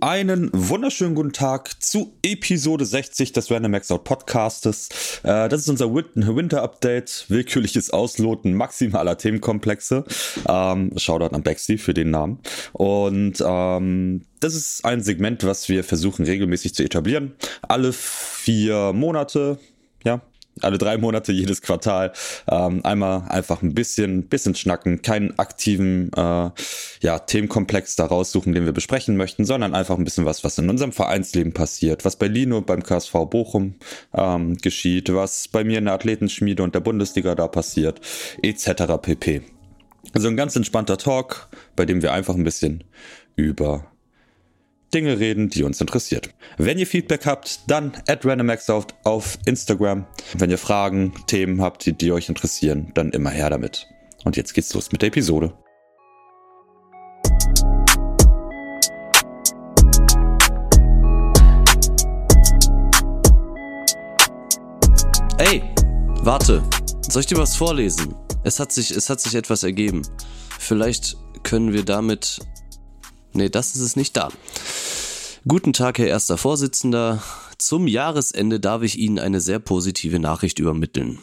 Einen wunderschönen guten Tag zu Episode 60 des Random Max Out Podcastes. Äh, das ist unser Winter Update, willkürliches Ausloten maximaler Themenkomplexe. Ähm, Shoutout an Bexy für den Namen. Und ähm, das ist ein Segment, was wir versuchen regelmäßig zu etablieren. Alle vier Monate, ja, alle drei Monate, jedes Quartal, ähm, einmal einfach ein bisschen, bisschen schnacken, keinen aktiven äh, ja, Themenkomplex da raussuchen, den wir besprechen möchten, sondern einfach ein bisschen was, was in unserem Vereinsleben passiert, was bei Lino beim KSV Bochum ähm, geschieht, was bei mir in der Athletenschmiede und der Bundesliga da passiert, etc. pp. Also ein ganz entspannter Talk, bei dem wir einfach ein bisschen über Dinge reden, die uns interessiert. Wenn ihr Feedback habt, dann at randomaxout auf Instagram. Wenn ihr Fragen, Themen habt, die, die euch interessieren, dann immer her damit. Und jetzt geht's los mit der Episode. Ey, warte. Soll ich dir was vorlesen? Es hat sich, es hat sich etwas ergeben. Vielleicht können wir damit Nee, das ist es nicht da. Guten Tag, Herr erster Vorsitzender. Zum Jahresende darf ich Ihnen eine sehr positive Nachricht übermitteln.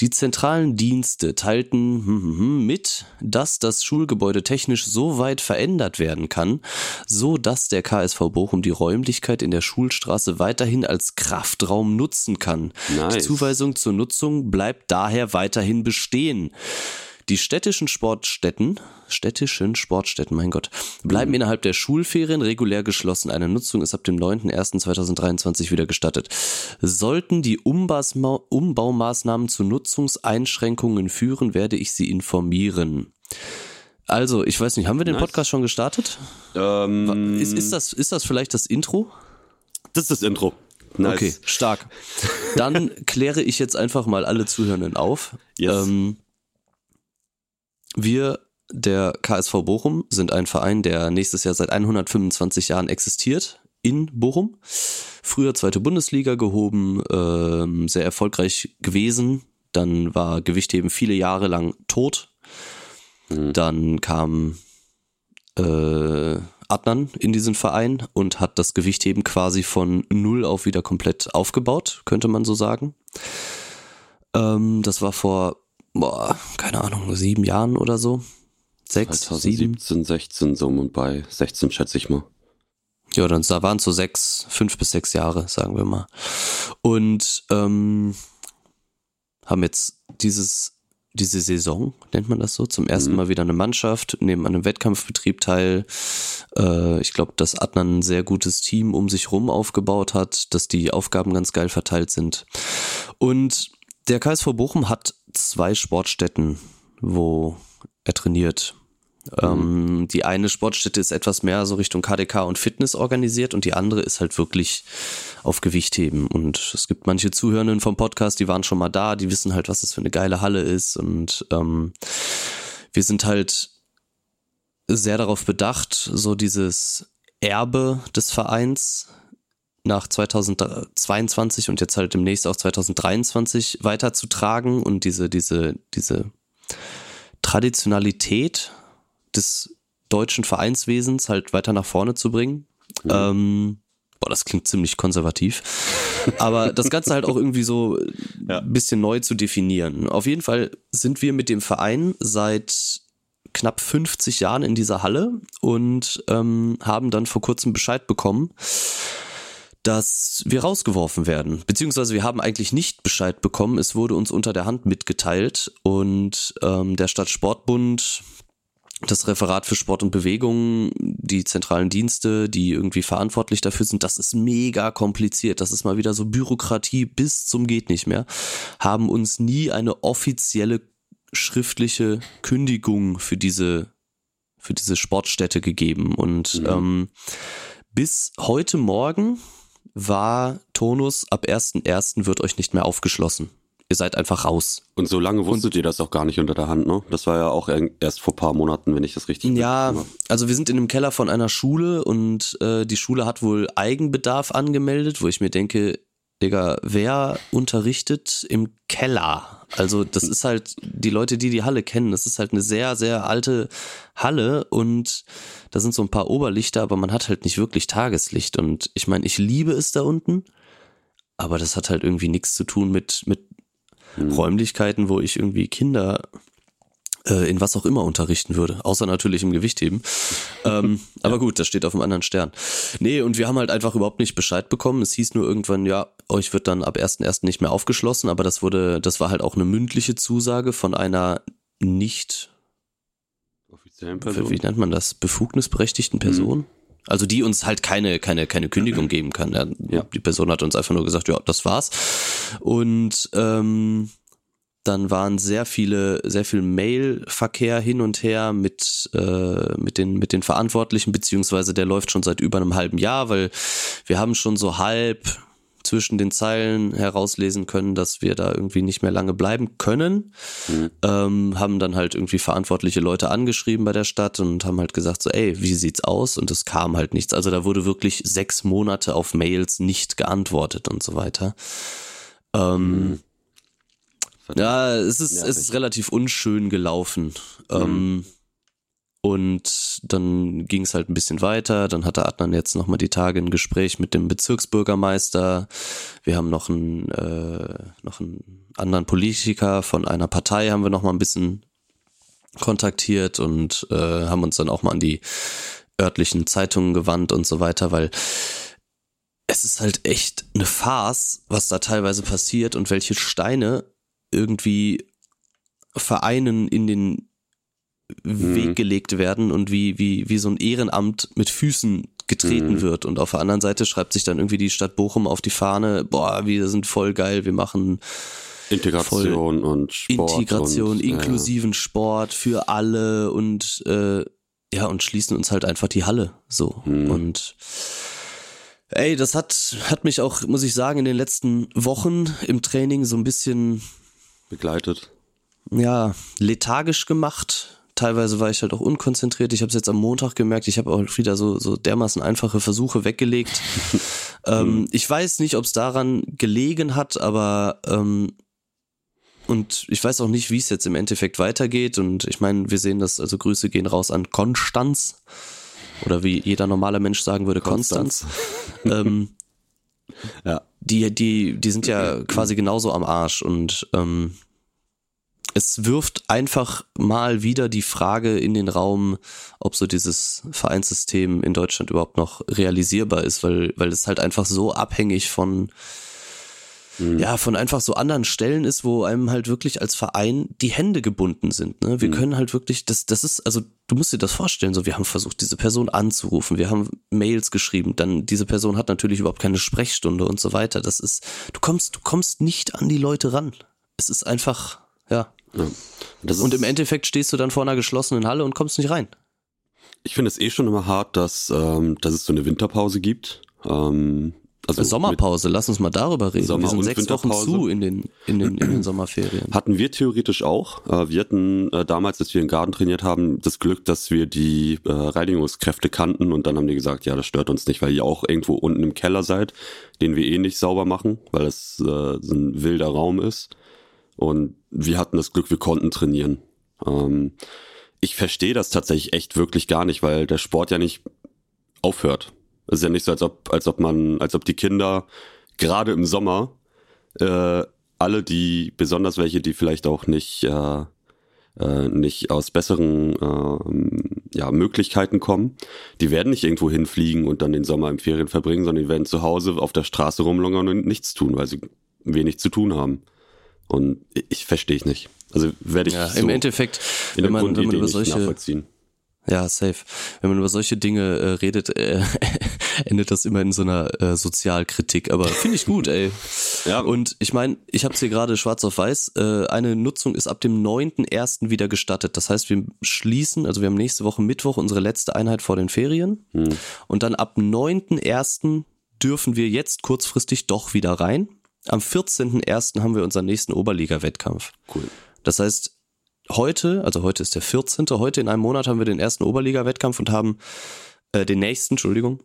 Die zentralen Dienste teilten hm, hm, hm, mit, dass das Schulgebäude technisch so weit verändert werden kann, so dass der KSV Bochum die Räumlichkeit in der Schulstraße weiterhin als Kraftraum nutzen kann. Nice. Die Zuweisung zur Nutzung bleibt daher weiterhin bestehen. Die städtischen Sportstätten, städtischen Sportstätten, mein Gott, bleiben mhm. innerhalb der Schulferien regulär geschlossen. Eine Nutzung ist ab dem 9.01.2023 wieder gestattet. Sollten die Umbasma Umbaumaßnahmen zu Nutzungseinschränkungen führen, werde ich Sie informieren. Also, ich weiß nicht, haben wir den nice. Podcast schon gestartet? Ähm, ist, ist, das, ist das vielleicht das Intro? Das ist das Intro. Nice. Okay, stark. Dann kläre ich jetzt einfach mal alle Zuhörenden auf. Yes. Ähm, wir, der KSV Bochum, sind ein Verein, der nächstes Jahr seit 125 Jahren existiert in Bochum. Früher zweite Bundesliga gehoben, äh, sehr erfolgreich gewesen. Dann war Gewichtheben viele Jahre lang tot. Mhm. Dann kam äh, Adnan in diesen Verein und hat das Gewichtheben quasi von null auf wieder komplett aufgebaut, könnte man so sagen. Ähm, das war vor boah, keine Ahnung, sieben Jahren oder so. Sechs, 2017, sieben. 16, so und bei 16 schätze ich mal. Ja, dann da waren es so sechs, fünf bis sechs Jahre, sagen wir mal. Und ähm, haben jetzt dieses diese Saison, nennt man das so, zum ersten mhm. Mal wieder eine Mannschaft, nehmen an einem Wettkampfbetrieb teil. Äh, ich glaube, dass Adnan ein sehr gutes Team um sich rum aufgebaut hat, dass die Aufgaben ganz geil verteilt sind. Und der KSV Bochum hat zwei Sportstätten, wo er trainiert. Mhm. Ähm, die eine Sportstätte ist etwas mehr so Richtung KDK und Fitness organisiert und die andere ist halt wirklich auf Gewichtheben. Und es gibt manche Zuhörenden vom Podcast, die waren schon mal da, die wissen halt, was das für eine geile Halle ist. Und ähm, wir sind halt sehr darauf bedacht, so dieses Erbe des Vereins nach 2022 und jetzt halt demnächst auch 2023 weiterzutragen und diese, diese, diese Traditionalität des deutschen Vereinswesens halt weiter nach vorne zu bringen. Mhm. Ähm, boah, das klingt ziemlich konservativ. Aber das Ganze halt auch irgendwie so ein ja. bisschen neu zu definieren. Auf jeden Fall sind wir mit dem Verein seit knapp 50 Jahren in dieser Halle und ähm, haben dann vor kurzem Bescheid bekommen, dass wir rausgeworfen werden. Beziehungsweise wir haben eigentlich nicht Bescheid bekommen. Es wurde uns unter der Hand mitgeteilt und ähm, der Stadtsportbund, das Referat für Sport und Bewegung, die zentralen Dienste, die irgendwie verantwortlich dafür sind, das ist mega kompliziert. Das ist mal wieder so Bürokratie bis zum geht nicht mehr. Haben uns nie eine offizielle schriftliche Kündigung für diese für diese Sportstätte gegeben und mhm. ähm, bis heute Morgen war Tonus, ab 1.1. wird euch nicht mehr aufgeschlossen. Ihr seid einfach raus. Und so lange wusstet Und, ihr das auch gar nicht unter der Hand, ne? Das war ja auch erst vor paar Monaten, wenn ich das richtig Ja, also wir sind in einem Keller von einer Schule und äh, die Schule hat wohl Eigenbedarf angemeldet, wo ich mir denke, Digga, wer unterrichtet im Keller? Also das ist halt, die Leute, die die Halle kennen, das ist halt eine sehr, sehr alte Halle und da sind so ein paar Oberlichter, aber man hat halt nicht wirklich Tageslicht. Und ich meine, ich liebe es da unten, aber das hat halt irgendwie nichts zu tun mit, mit hm. Räumlichkeiten, wo ich irgendwie Kinder äh, in was auch immer unterrichten würde, außer natürlich im Gewichtheben. ähm, ja. Aber gut, das steht auf einem anderen Stern. Nee, und wir haben halt einfach überhaupt nicht Bescheid bekommen. Es hieß nur irgendwann, ja, euch wird dann ab 1.1. nicht mehr aufgeschlossen, aber das wurde, das war halt auch eine mündliche Zusage von einer nicht offiziellen Person. Wie nennt man das? Befugnisberechtigten Person? Mhm. Also die uns halt keine, keine, keine Kündigung geben kann. Ja, ja. Die Person hat uns einfach nur gesagt, ja, das war's. Und ähm, dann waren sehr viele, sehr viel Mail-Verkehr hin und her mit, äh, mit, den, mit den Verantwortlichen, beziehungsweise der läuft schon seit über einem halben Jahr, weil wir haben schon so halb zwischen den Zeilen herauslesen können, dass wir da irgendwie nicht mehr lange bleiben können. Mhm. Ähm, haben dann halt irgendwie verantwortliche Leute angeschrieben bei der Stadt und haben halt gesagt so, ey, wie sieht's aus? Und es kam halt nichts. Also da wurde wirklich sechs Monate auf Mails nicht geantwortet und so weiter. Ähm, mhm. Ja, es ist, es ist relativ unschön gelaufen. Mhm. Ähm, und dann ging es halt ein bisschen weiter. Dann hatte Adnan jetzt nochmal die Tage ein Gespräch mit dem Bezirksbürgermeister. Wir haben noch einen, äh, noch einen anderen Politiker von einer Partei haben wir nochmal ein bisschen kontaktiert und äh, haben uns dann auch mal an die örtlichen Zeitungen gewandt und so weiter, weil es ist halt echt eine Farce, was da teilweise passiert und welche Steine irgendwie Vereinen in den mhm. Weg gelegt werden und wie, wie, wie so ein Ehrenamt mit Füßen getreten mhm. wird. Und auf der anderen Seite schreibt sich dann irgendwie die Stadt Bochum auf die Fahne, boah, wir sind voll geil, wir machen Integration und Sport. Integration, und, inklusiven ja. Sport für alle und äh, ja, und schließen uns halt einfach die Halle so. Mhm. Und ey, das hat, hat mich auch, muss ich sagen, in den letzten Wochen im Training so ein bisschen begleitet. Ja, lethargisch gemacht. Teilweise war ich halt auch unkonzentriert. Ich habe es jetzt am Montag gemerkt. Ich habe auch wieder so, so dermaßen einfache Versuche weggelegt. ähm, ich weiß nicht, ob es daran gelegen hat, aber ähm, und ich weiß auch nicht, wie es jetzt im Endeffekt weitergeht. Und ich meine, wir sehen das, also Grüße gehen raus an Konstanz. Oder wie jeder normale Mensch sagen würde, Konstanz. Konstanz. ähm, ja. Die, die, die sind ja quasi genauso am Arsch und ähm, es wirft einfach mal wieder die Frage in den Raum, ob so dieses Vereinssystem in Deutschland überhaupt noch realisierbar ist, weil, weil es halt einfach so abhängig von, mhm. ja, von einfach so anderen Stellen ist, wo einem halt wirklich als Verein die Hände gebunden sind. Ne? Wir mhm. können halt wirklich, das, das ist, also du musst dir das vorstellen, so wir haben versucht, diese Person anzurufen, wir haben Mails geschrieben, dann diese Person hat natürlich überhaupt keine Sprechstunde und so weiter. Das ist, du kommst, du kommst nicht an die Leute ran. Es ist einfach, ja. Ja. und im Endeffekt stehst du dann vor einer geschlossenen Halle und kommst nicht rein. Ich finde es eh schon immer hart, dass, ähm, dass es so eine Winterpause gibt. Ähm, also Sommerpause, lass uns mal darüber reden. Sommer wir sind sechs Wochen zu in den, in den, in den Sommerferien. Hatten wir theoretisch auch. Äh, wir hatten äh, damals, als wir in Garten trainiert haben, das Glück, dass wir die äh, Reinigungskräfte kannten und dann haben die gesagt, ja, das stört uns nicht, weil ihr auch irgendwo unten im Keller seid, den wir eh nicht sauber machen, weil es so ein wilder Raum ist. Und wir hatten das Glück, wir konnten trainieren. Ähm, ich verstehe das tatsächlich echt wirklich gar nicht, weil der Sport ja nicht aufhört. Es ist ja nicht so, als ob, als ob man, als ob die Kinder gerade im Sommer äh, alle die, besonders welche, die vielleicht auch nicht, äh, äh, nicht aus besseren äh, ja, Möglichkeiten kommen, die werden nicht irgendwo hinfliegen und dann den Sommer im Ferien verbringen, sondern die werden zu Hause auf der Straße rumlungern und nichts tun, weil sie wenig zu tun haben. Und ich verstehe ich nicht. Also werde ich ja, so im Endeffekt, wenn man, wenn man über solche nachvollziehen. Ja, safe. Wenn man über solche Dinge äh, redet, äh, endet das immer in so einer äh, Sozialkritik. Aber finde ich gut, ey. Ja. Und ich meine, ich habe es hier gerade schwarz auf weiß. Äh, eine Nutzung ist ab dem 9.1. wieder gestattet. Das heißt, wir schließen, also wir haben nächste Woche Mittwoch unsere letzte Einheit vor den Ferien. Hm. Und dann ab 9.1. dürfen wir jetzt kurzfristig doch wieder rein. Am 14.1. haben wir unseren nächsten Oberliga-Wettkampf. Cool. Das heißt, heute, also heute ist der 14., heute in einem Monat haben wir den ersten Oberliga-Wettkampf und haben äh, den nächsten, Entschuldigung,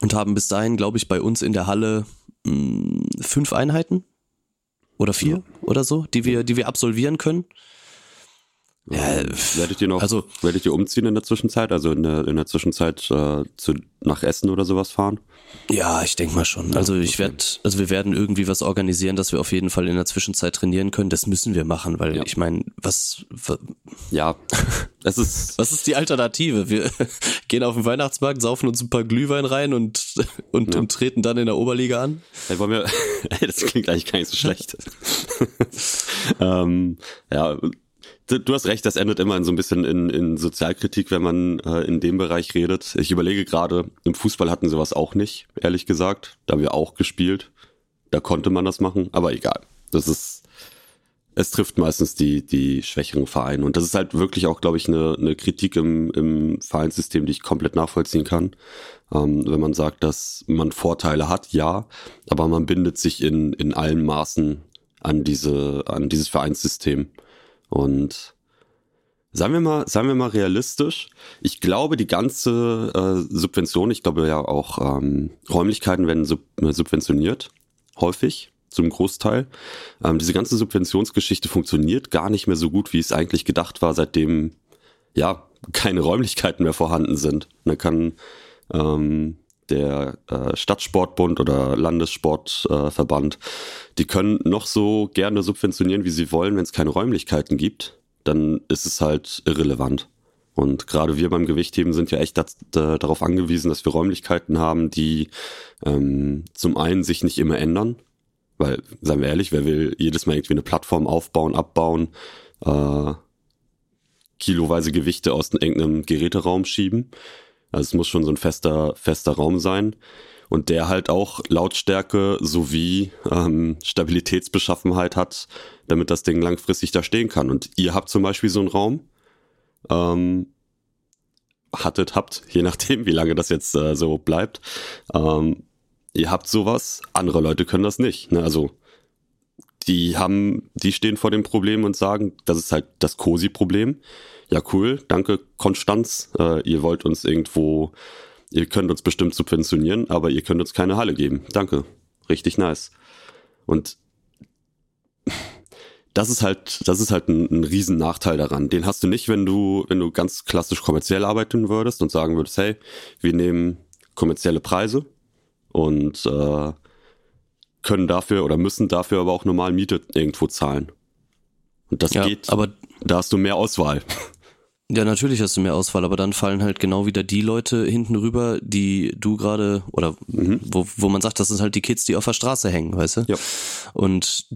und haben bis dahin, glaube ich, bei uns in der Halle mh, mm, fünf Einheiten oder vier ja. oder so, die wir, die wir absolvieren können. Ja, ähm, werdet ihr noch, also, werdet ihr umziehen in der Zwischenzeit? Also in der, in der Zwischenzeit äh, zu, nach Essen oder sowas fahren? Ja, ich denke mal schon. Also ich werde, also wir werden irgendwie was organisieren, dass wir auf jeden Fall in der Zwischenzeit trainieren können. Das müssen wir machen, weil ja. ich meine, was, was, ja, es ist, was ist die Alternative? Wir gehen auf den Weihnachtsmarkt, saufen uns ein paar Glühwein rein und und, ja. und treten dann in der Oberliga an. Hey, wollen wir, das klingt eigentlich gar nicht so schlecht. ähm, ja, du hast recht, das endet immer in so ein bisschen in, in Sozialkritik, wenn man äh, in dem Bereich redet. Ich überlege gerade, im Fußball hatten sie was auch nicht, ehrlich gesagt. Da haben wir auch gespielt. Da konnte man das machen, aber egal. Das ist, es trifft meistens die, die schwächeren Vereine. Und das ist halt wirklich auch, glaube ich, eine, eine Kritik im, im Vereinssystem, die ich komplett nachvollziehen kann. Ähm, wenn man sagt, dass man Vorteile hat, ja, aber man bindet sich in, in allen Maßen an diese, an dieses Vereinssystem. Und sagen wir mal, sagen wir mal realistisch, ich glaube, die ganze äh, Subvention, ich glaube ja auch ähm, Räumlichkeiten werden sub äh, subventioniert, häufig zum Großteil. Ähm, diese ganze Subventionsgeschichte funktioniert gar nicht mehr so gut, wie es eigentlich gedacht war, seitdem ja keine Räumlichkeiten mehr vorhanden sind. Dann kann ähm, der äh, Stadtsportbund oder Landessportverband, äh, die können noch so gerne subventionieren, wie sie wollen, wenn es keine Räumlichkeiten gibt, dann ist es halt irrelevant. Und gerade wir beim Gewichtheben sind ja echt darauf angewiesen, dass wir Räumlichkeiten haben, die ähm, zum einen sich nicht immer ändern, weil, seien wir ehrlich, wer will jedes Mal irgendwie eine Plattform aufbauen, abbauen, äh, kiloweise Gewichte aus irgendeinem Geräteraum schieben. Also es muss schon so ein fester, fester Raum sein. Und der halt auch Lautstärke sowie ähm, Stabilitätsbeschaffenheit hat, damit das Ding langfristig da stehen kann. Und ihr habt zum Beispiel so einen Raum, ähm, hattet, habt, je nachdem, wie lange das jetzt äh, so bleibt, ähm, ihr habt sowas, andere Leute können das nicht. Ne? Also die haben, die stehen vor dem Problem und sagen, das ist halt das COSI-Problem ja cool, danke Konstanz, äh, ihr wollt uns irgendwo, ihr könnt uns bestimmt subventionieren, aber ihr könnt uns keine Halle geben. Danke, richtig nice. Und das ist halt, das ist halt ein, ein riesen daran. Den hast du nicht, wenn du, wenn du ganz klassisch kommerziell arbeiten würdest und sagen würdest, hey, wir nehmen kommerzielle Preise und äh, können dafür oder müssen dafür aber auch normal Miete irgendwo zahlen. Und das ja, geht, aber da hast du mehr Auswahl. Ja, natürlich hast du mehr Auswahl, aber dann fallen halt genau wieder die Leute hinten rüber, die du gerade, oder mhm. wo, wo man sagt, das sind halt die Kids, die auf der Straße hängen, weißt du? Ja. Und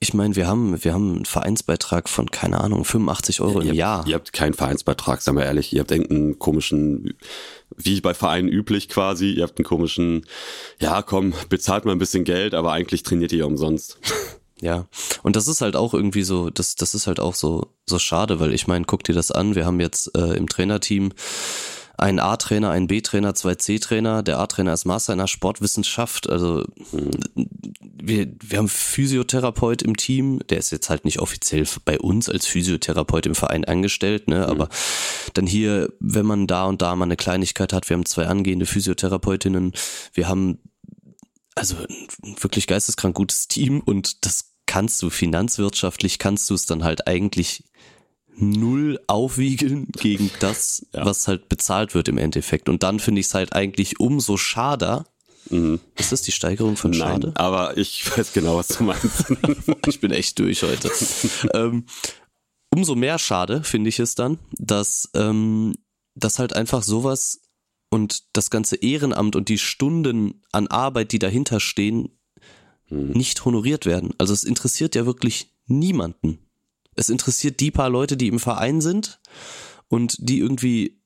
ich meine, wir haben, wir haben einen Vereinsbeitrag von, keine Ahnung, 85 Euro ja, im habt, Jahr. Ihr habt keinen Vereinsbeitrag, sagen wir ehrlich. Ihr habt irgendeinen komischen, wie bei Vereinen üblich quasi, ihr habt einen komischen, ja komm, bezahlt mal ein bisschen Geld, aber eigentlich trainiert ihr ja umsonst. Ja, und das ist halt auch irgendwie so, das, das ist halt auch so, so schade, weil ich meine, guck dir das an, wir haben jetzt äh, im Trainerteam einen A-Trainer, einen B-Trainer, zwei C-Trainer. Der A-Trainer ist Master in der Sportwissenschaft. Also wir, wir haben Physiotherapeut im Team. Der ist jetzt halt nicht offiziell bei uns als Physiotherapeut im Verein angestellt, ne? Aber dann hier, wenn man da und da mal eine Kleinigkeit hat, wir haben zwei angehende Physiotherapeutinnen. Wir haben also ein wirklich geisteskrank gutes Team und das kannst du finanzwirtschaftlich, kannst du es dann halt eigentlich null aufwiegeln gegen das, ja. was halt bezahlt wird im Endeffekt. Und dann finde ich es halt eigentlich umso schader. Mhm. Ist das die Steigerung von Schade? Nein, aber ich weiß genau, was du meinst. ich bin echt durch heute. ähm, umso mehr schade finde ich es dann, dass, ähm, dass halt einfach sowas und das ganze Ehrenamt und die Stunden an Arbeit, die dahinter stehen, Mhm. nicht honoriert werden. Also es interessiert ja wirklich niemanden. Es interessiert die paar Leute, die im Verein sind und die irgendwie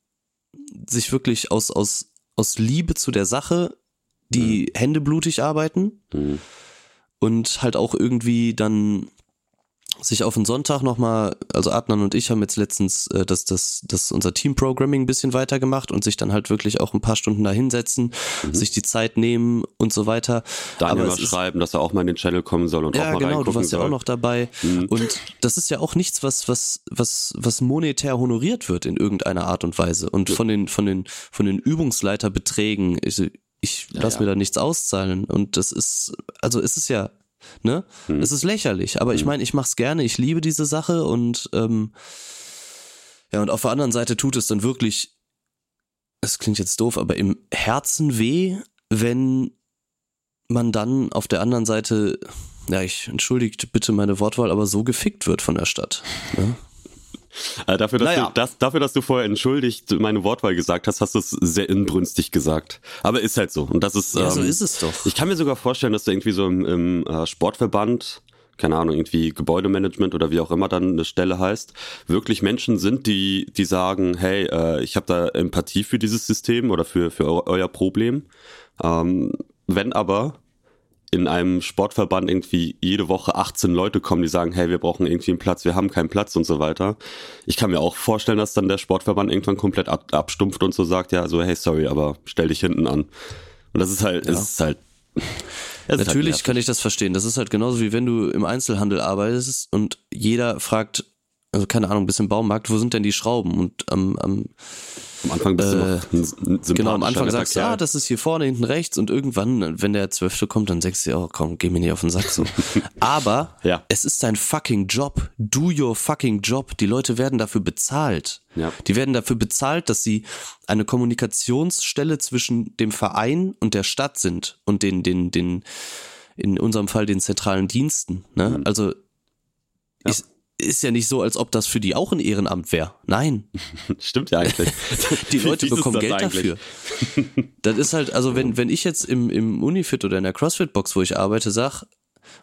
sich wirklich aus, aus, aus Liebe zu der Sache, die mhm. Hände blutig arbeiten mhm. und halt auch irgendwie dann sich auf den Sonntag nochmal, also Adnan und ich haben jetzt letztens äh, das, das, das unser Team-Programming ein bisschen weitergemacht und sich dann halt wirklich auch ein paar Stunden da hinsetzen, mhm. sich die Zeit nehmen und so weiter. Daniel mal schreiben, dass er auch mal in den Channel kommen soll und ja, auch mal genau, du warst soll. ja auch noch dabei. Mhm. Und das ist ja auch nichts, was, was, was, was monetär honoriert wird in irgendeiner Art und Weise. Und von den, von den, von den Übungsleiterbeträgen, ich, ich lasse ja, ja. mir da nichts auszahlen. Und das ist, also es ist ja, ne? Hm. Es ist lächerlich, aber hm. ich meine, ich mach's gerne, ich liebe diese Sache und ähm, ja, und auf der anderen Seite tut es dann wirklich, es klingt jetzt doof, aber im Herzen weh, wenn man dann auf der anderen Seite, ja, ich entschuldigt bitte meine Wortwahl, aber so gefickt wird von der Stadt. Ne? Also dafür, dass naja. du, das, dafür, dass du vorher entschuldigt meine Wortwahl gesagt hast, hast du es sehr inbrünstig gesagt. Aber ist halt so. Und das ist. Ja, ähm, so ist es doch. Ich kann mir sogar vorstellen, dass du irgendwie so im, im äh, Sportverband keine Ahnung, irgendwie Gebäudemanagement oder wie auch immer dann eine Stelle heißt, wirklich Menschen sind, die, die sagen, hey, äh, ich habe da Empathie für dieses System oder für, für euer Problem. Ähm, wenn aber in einem Sportverband irgendwie jede Woche 18 Leute kommen, die sagen, hey, wir brauchen irgendwie einen Platz, wir haben keinen Platz und so weiter. Ich kann mir auch vorstellen, dass dann der Sportverband irgendwann komplett ab, abstumpft und so sagt, ja, so, hey, sorry, aber stell dich hinten an. Und das ist halt, ja. ist halt. Ist halt Natürlich halt kann ich das verstehen. Das ist halt genauso wie wenn du im Einzelhandel arbeitest und jeder fragt, also keine Ahnung, bis im Baumarkt, wo sind denn die Schrauben? Und am, am am Anfang bist du noch äh, Genau, am Anfang sagst du, ja, das ist hier vorne, hinten rechts und irgendwann, wenn der Zwölfte kommt, dann sagst du, oh komm, geh mir nicht auf den Sack so. Aber ja. es ist dein fucking Job. Do your fucking Job. Die Leute werden dafür bezahlt. Ja. Die werden dafür bezahlt, dass sie eine Kommunikationsstelle zwischen dem Verein und der Stadt sind und den, den, den, in unserem Fall den zentralen Diensten. Ne? Mhm. Also ja. ich, ist ja nicht so, als ob das für die auch ein Ehrenamt wäre. Nein. Stimmt ja eigentlich. die Leute bekommen Geld eigentlich? dafür. Das ist halt, also wenn, wenn ich jetzt im, im Unifit oder in der CrossFit-Box, wo ich arbeite, sag,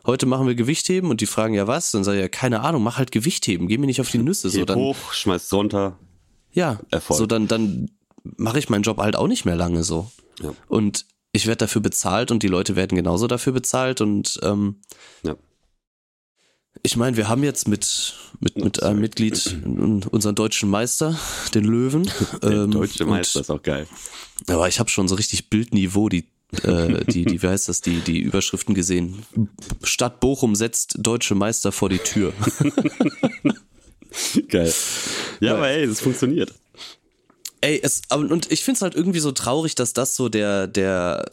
heute machen wir Gewichtheben und die fragen ja was, dann sage ich ja, keine Ahnung, mach halt Gewichtheben, geh mir nicht auf die Nüsse. So, dann, hoch, schmeiß runter. Ja, Erfolg. so dann, dann mache ich meinen Job halt auch nicht mehr lange so. Ja. Und ich werde dafür bezahlt und die Leute werden genauso dafür bezahlt und ähm, ja. Ich meine, wir haben jetzt mit, mit, mit einem Mitglied unseren deutschen Meister, den Löwen. Der ähm, deutsche Meister und, ist auch geil. Aber ich habe schon so richtig Bildniveau, die, äh, die, die, wie heißt das, die, die Überschriften gesehen. Stadt Bochum setzt deutsche Meister vor die Tür. geil. Ja, ja, aber ey, das funktioniert. Ey, es, und ich find's halt irgendwie so traurig, dass das so der, der,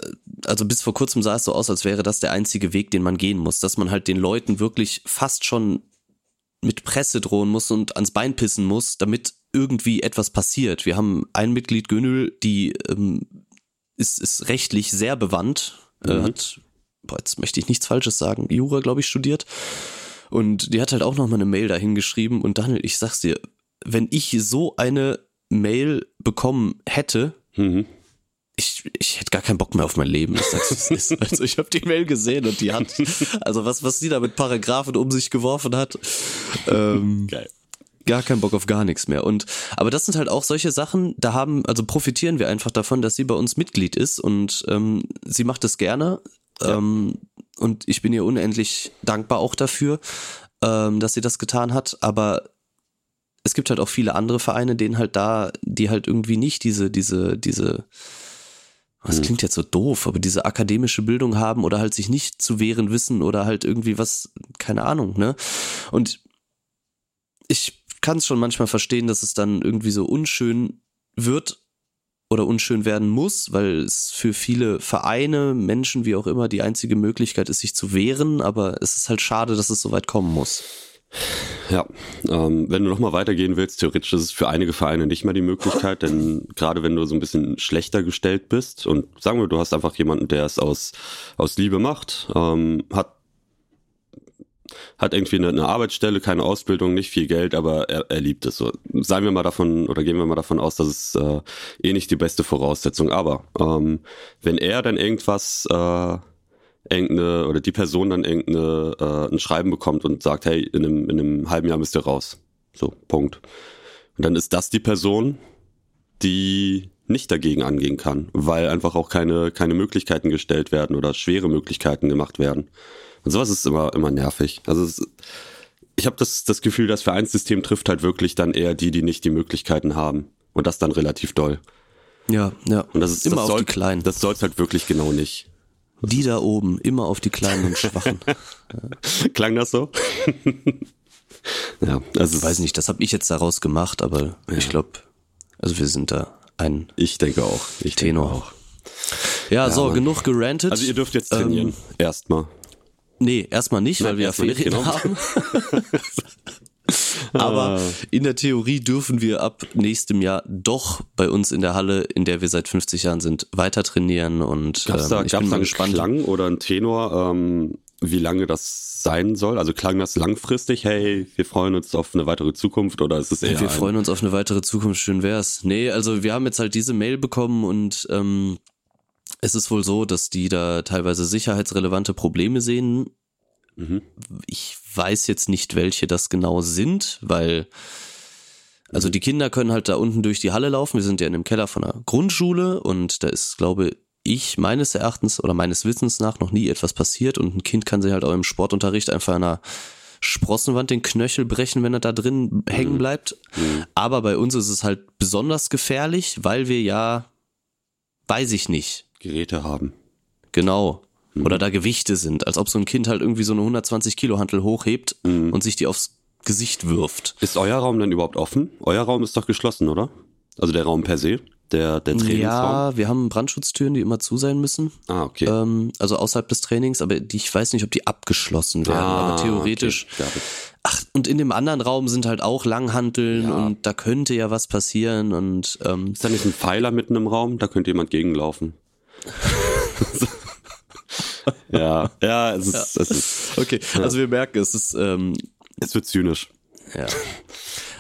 also bis vor kurzem sah es so aus, als wäre das der einzige Weg, den man gehen muss, dass man halt den Leuten wirklich fast schon mit Presse drohen muss und ans Bein pissen muss, damit irgendwie etwas passiert. Wir haben ein Mitglied Gönül, die ähm, ist, ist rechtlich sehr bewandt, äh, mhm. äh, hat, boah, jetzt möchte ich nichts Falsches sagen, Jura, glaube ich, studiert. Und die hat halt auch nochmal eine Mail dahin geschrieben und Daniel, ich sag's dir, wenn ich so eine Mail bekommen hätte, mhm. ich, ich hätte gar keinen Bock mehr auf mein Leben. Ich sag's, es ist. Also ich habe die Mail gesehen und die hat, also was, was die da mit Paragraphen um sich geworfen hat. Ähm, Geil gar keinen Bock auf gar nichts mehr. Und aber das sind halt auch solche Sachen, da haben, also profitieren wir einfach davon, dass sie bei uns Mitglied ist und ähm, sie macht es gerne. Ja. Ähm, und ich bin ihr unendlich dankbar auch dafür, ähm, dass sie das getan hat. Aber es gibt halt auch viele andere Vereine, denen halt da, die halt irgendwie nicht diese, diese, diese, was hm. klingt jetzt so doof, aber diese akademische Bildung haben oder halt sich nicht zu wehren wissen oder halt irgendwie was, keine Ahnung, ne? Und ich kann es schon manchmal verstehen, dass es dann irgendwie so unschön wird oder unschön werden muss, weil es für viele Vereine, Menschen, wie auch immer, die einzige Möglichkeit ist, sich zu wehren, aber es ist halt schade, dass es so weit kommen muss. Ja, ähm, wenn du nochmal weitergehen willst, theoretisch ist es für einige Vereine nicht mehr die Möglichkeit, denn gerade wenn du so ein bisschen schlechter gestellt bist und sagen wir, du hast einfach jemanden, der es aus, aus Liebe macht, ähm, hat hat irgendwie eine, Arbeitsstelle, keine Ausbildung, nicht viel Geld, aber er, er liebt es. So, seien wir mal davon oder gehen wir mal davon aus, dass es äh, eh nicht die beste Voraussetzung. Aber ähm, wenn er dann irgendwas äh, irgendeine oder die Person dann irgendeine äh, ein Schreiben bekommt und sagt, hey, in einem, in einem halben Jahr müsst ihr raus. So, Punkt. Und dann ist das die Person, die nicht dagegen angehen kann, weil einfach auch keine, keine Möglichkeiten gestellt werden oder schwere Möglichkeiten gemacht werden. Und sowas ist immer, immer nervig. Also es, ich habe das, das Gefühl, das Vereinssystem trifft halt wirklich dann eher die, die nicht die Möglichkeiten haben. Und das dann relativ doll. Ja, ja. Und das ist immer das soll, auf die Kleinen. Das soll es halt wirklich genau nicht. Die da oben, immer auf die Kleinen und Schwachen. Klang das so? ja, also ich weiß nicht, das habe ich jetzt daraus gemacht, aber ja. ich glaube, also wir sind da ein. Ich denke auch. Ich Tenor. Denke auch. Ja, ja so, Mann. genug gerantet. Also ihr dürft jetzt trainieren. Ähm, Erstmal. Nee, erstmal nicht, Nein, weil wir ja Ferien genau. haben. Aber ah. in der Theorie dürfen wir ab nächstem Jahr doch bei uns in der Halle, in der wir seit 50 Jahren sind, weiter trainieren und gab's da, ähm, ich gab's bin da einen gespannt. Klang oder einen Tenor, ähm, wie lange das sein soll? Also klang das langfristig, hey, wir freuen uns auf eine weitere Zukunft oder ist es eher Wir freuen uns auf eine weitere Zukunft, schön wär's. Nee, also wir haben jetzt halt diese Mail bekommen und ähm, es ist wohl so, dass die da teilweise sicherheitsrelevante Probleme sehen. Mhm. Ich weiß jetzt nicht, welche das genau sind, weil also die Kinder können halt da unten durch die Halle laufen. Wir sind ja in dem Keller von einer Grundschule und da ist, glaube ich, meines Erachtens oder meines Wissens nach noch nie etwas passiert und ein Kind kann sich halt auch im Sportunterricht einfach einer Sprossenwand den Knöchel brechen, wenn er da drin hängen mhm. bleibt. Mhm. Aber bei uns ist es halt besonders gefährlich, weil wir ja, weiß ich nicht. Geräte haben. Genau. Mhm. Oder da Gewichte sind, als ob so ein Kind halt irgendwie so eine 120 Kilo Hantel hochhebt mhm. und sich die aufs Gesicht wirft. Ist euer Raum denn überhaupt offen? Euer Raum ist doch geschlossen, oder? Also der Raum per se? Der, der Trainingsraum? Ja, wir haben Brandschutztüren, die immer zu sein müssen. Ah, okay. Ähm, also außerhalb des Trainings, aber die, ich weiß nicht, ob die abgeschlossen werden. Ah, aber theoretisch. Okay. Ach, und in dem anderen Raum sind halt auch Langhanteln ja. und da könnte ja was passieren und ähm, Ist da nicht ein Pfeiler mitten im Raum? Da könnte jemand gegenlaufen. ja, ja, es ist, ja. Es ist okay. Ja. Also wir merken, es ist, ähm, es wird zynisch. Ja.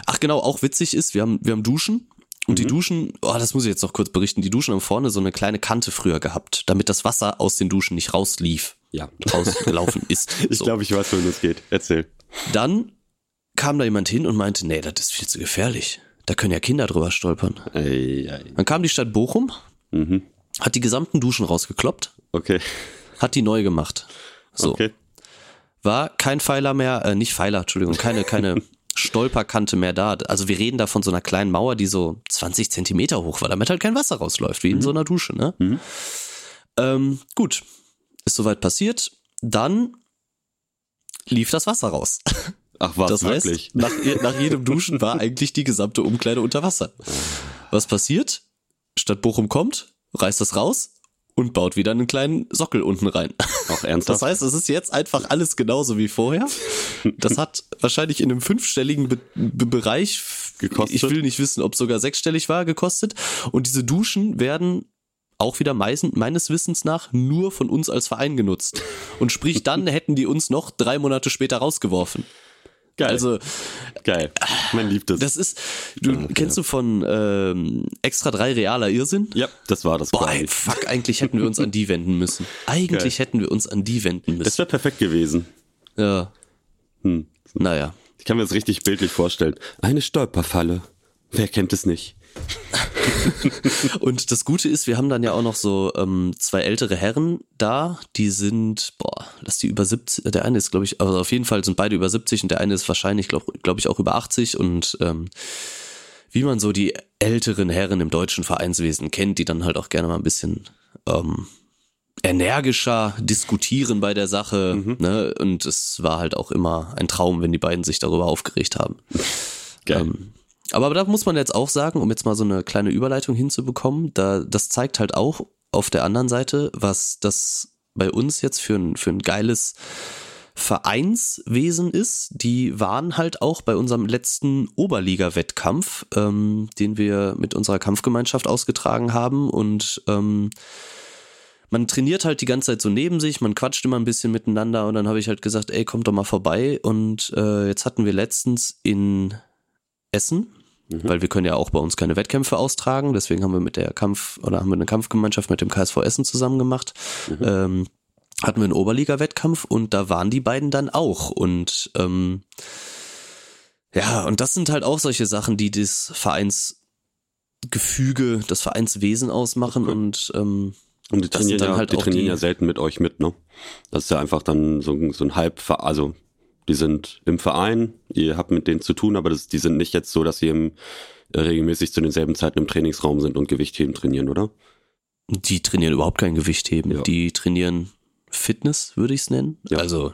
Ach genau, auch witzig ist, wir haben, wir haben Duschen und mhm. die Duschen, oh, das muss ich jetzt noch kurz berichten, die Duschen haben vorne so eine kleine Kante früher gehabt, damit das Wasser aus den Duschen nicht rauslief. Ja. Rausgelaufen ist. ich so. glaube, ich weiß, wohin es geht. Erzähl. Dann kam da jemand hin und meinte, nee, das ist viel zu gefährlich. Da können ja Kinder drüber stolpern. Ei, ei. Dann kam die Stadt Bochum, mhm. hat die gesamten Duschen rausgekloppt. Okay. Hat die neu gemacht. So. Okay. War kein Pfeiler mehr, äh, nicht Pfeiler, Entschuldigung, keine, keine Stolperkante mehr da. Also wir reden da von so einer kleinen Mauer, die so 20 Zentimeter hoch war, damit halt kein Wasser rausläuft, wie in mhm. so einer Dusche, ne? Mhm. Ähm, gut. Ist soweit passiert. Dann lief das Wasser raus. Ach was, das heißt, wirklich? Nach, nach jedem Duschen war eigentlich die gesamte Umkleide unter Wasser. Was passiert? Stadt Bochum kommt, reißt das raus, und baut wieder einen kleinen Sockel unten rein. Auch ernsthaft? Das heißt, es ist jetzt einfach alles genauso wie vorher. Das hat wahrscheinlich in einem fünfstelligen Be Be Bereich gekostet. Ich will nicht wissen, ob sogar sechsstellig war, gekostet. Und diese Duschen werden auch wieder meines Wissens nach nur von uns als Verein genutzt. Und sprich, dann hätten die uns noch drei Monate später rausgeworfen. Geil. Also geil. Man liebt es. Das ist, du okay. kennst du von ähm, extra drei realer Irrsinn? Ja, das war das. Boah, ey, fuck, eigentlich hätten wir uns an die wenden müssen. Eigentlich geil. hätten wir uns an die wenden müssen. Das wäre perfekt gewesen. Ja. Hm. Naja. Ich kann mir das richtig bildlich vorstellen. Eine Stolperfalle. Wer kennt es nicht? und das Gute ist, wir haben dann ja auch noch so ähm, zwei ältere Herren da, die sind, boah, lass die über 70, der eine ist, glaube ich, also auf jeden Fall sind beide über 70 und der eine ist wahrscheinlich, glaube glaub ich, auch über 80 und ähm, wie man so die älteren Herren im deutschen Vereinswesen kennt, die dann halt auch gerne mal ein bisschen ähm, energischer diskutieren bei der Sache. Mhm. Ne? Und es war halt auch immer ein Traum, wenn die beiden sich darüber aufgeregt haben. Geil. Ähm, aber da muss man jetzt auch sagen, um jetzt mal so eine kleine Überleitung hinzubekommen, da, das zeigt halt auch auf der anderen Seite, was das bei uns jetzt für ein, für ein geiles Vereinswesen ist. Die waren halt auch bei unserem letzten Oberliga-Wettkampf, ähm, den wir mit unserer Kampfgemeinschaft ausgetragen haben und ähm, man trainiert halt die ganze Zeit so neben sich, man quatscht immer ein bisschen miteinander und dann habe ich halt gesagt, ey, kommt doch mal vorbei und äh, jetzt hatten wir letztens in Essen Mhm. Weil wir können ja auch bei uns keine Wettkämpfe austragen. Deswegen haben wir mit der Kampf oder haben wir eine Kampfgemeinschaft mit dem KSV Essen zusammen gemacht. Mhm. Ähm, hatten wir einen Oberliga-Wettkampf und da waren die beiden dann auch. Und ähm, ja, und das sind halt auch solche Sachen, die das Vereinsgefüge, das Vereinswesen ausmachen okay. und ähm, und die trainieren, ja, halt die trainieren die, ja selten mit euch mit, ne? Das ist ja einfach dann so, so ein Halb, also die sind im Verein, ihr habt mit denen zu tun, aber das, die sind nicht jetzt so, dass sie im, äh, regelmäßig zu denselben Zeiten im Trainingsraum sind und Gewichtheben trainieren, oder? Die trainieren überhaupt kein Gewichtheben. Ja. Die trainieren Fitness, würde ich es nennen. Ja. Also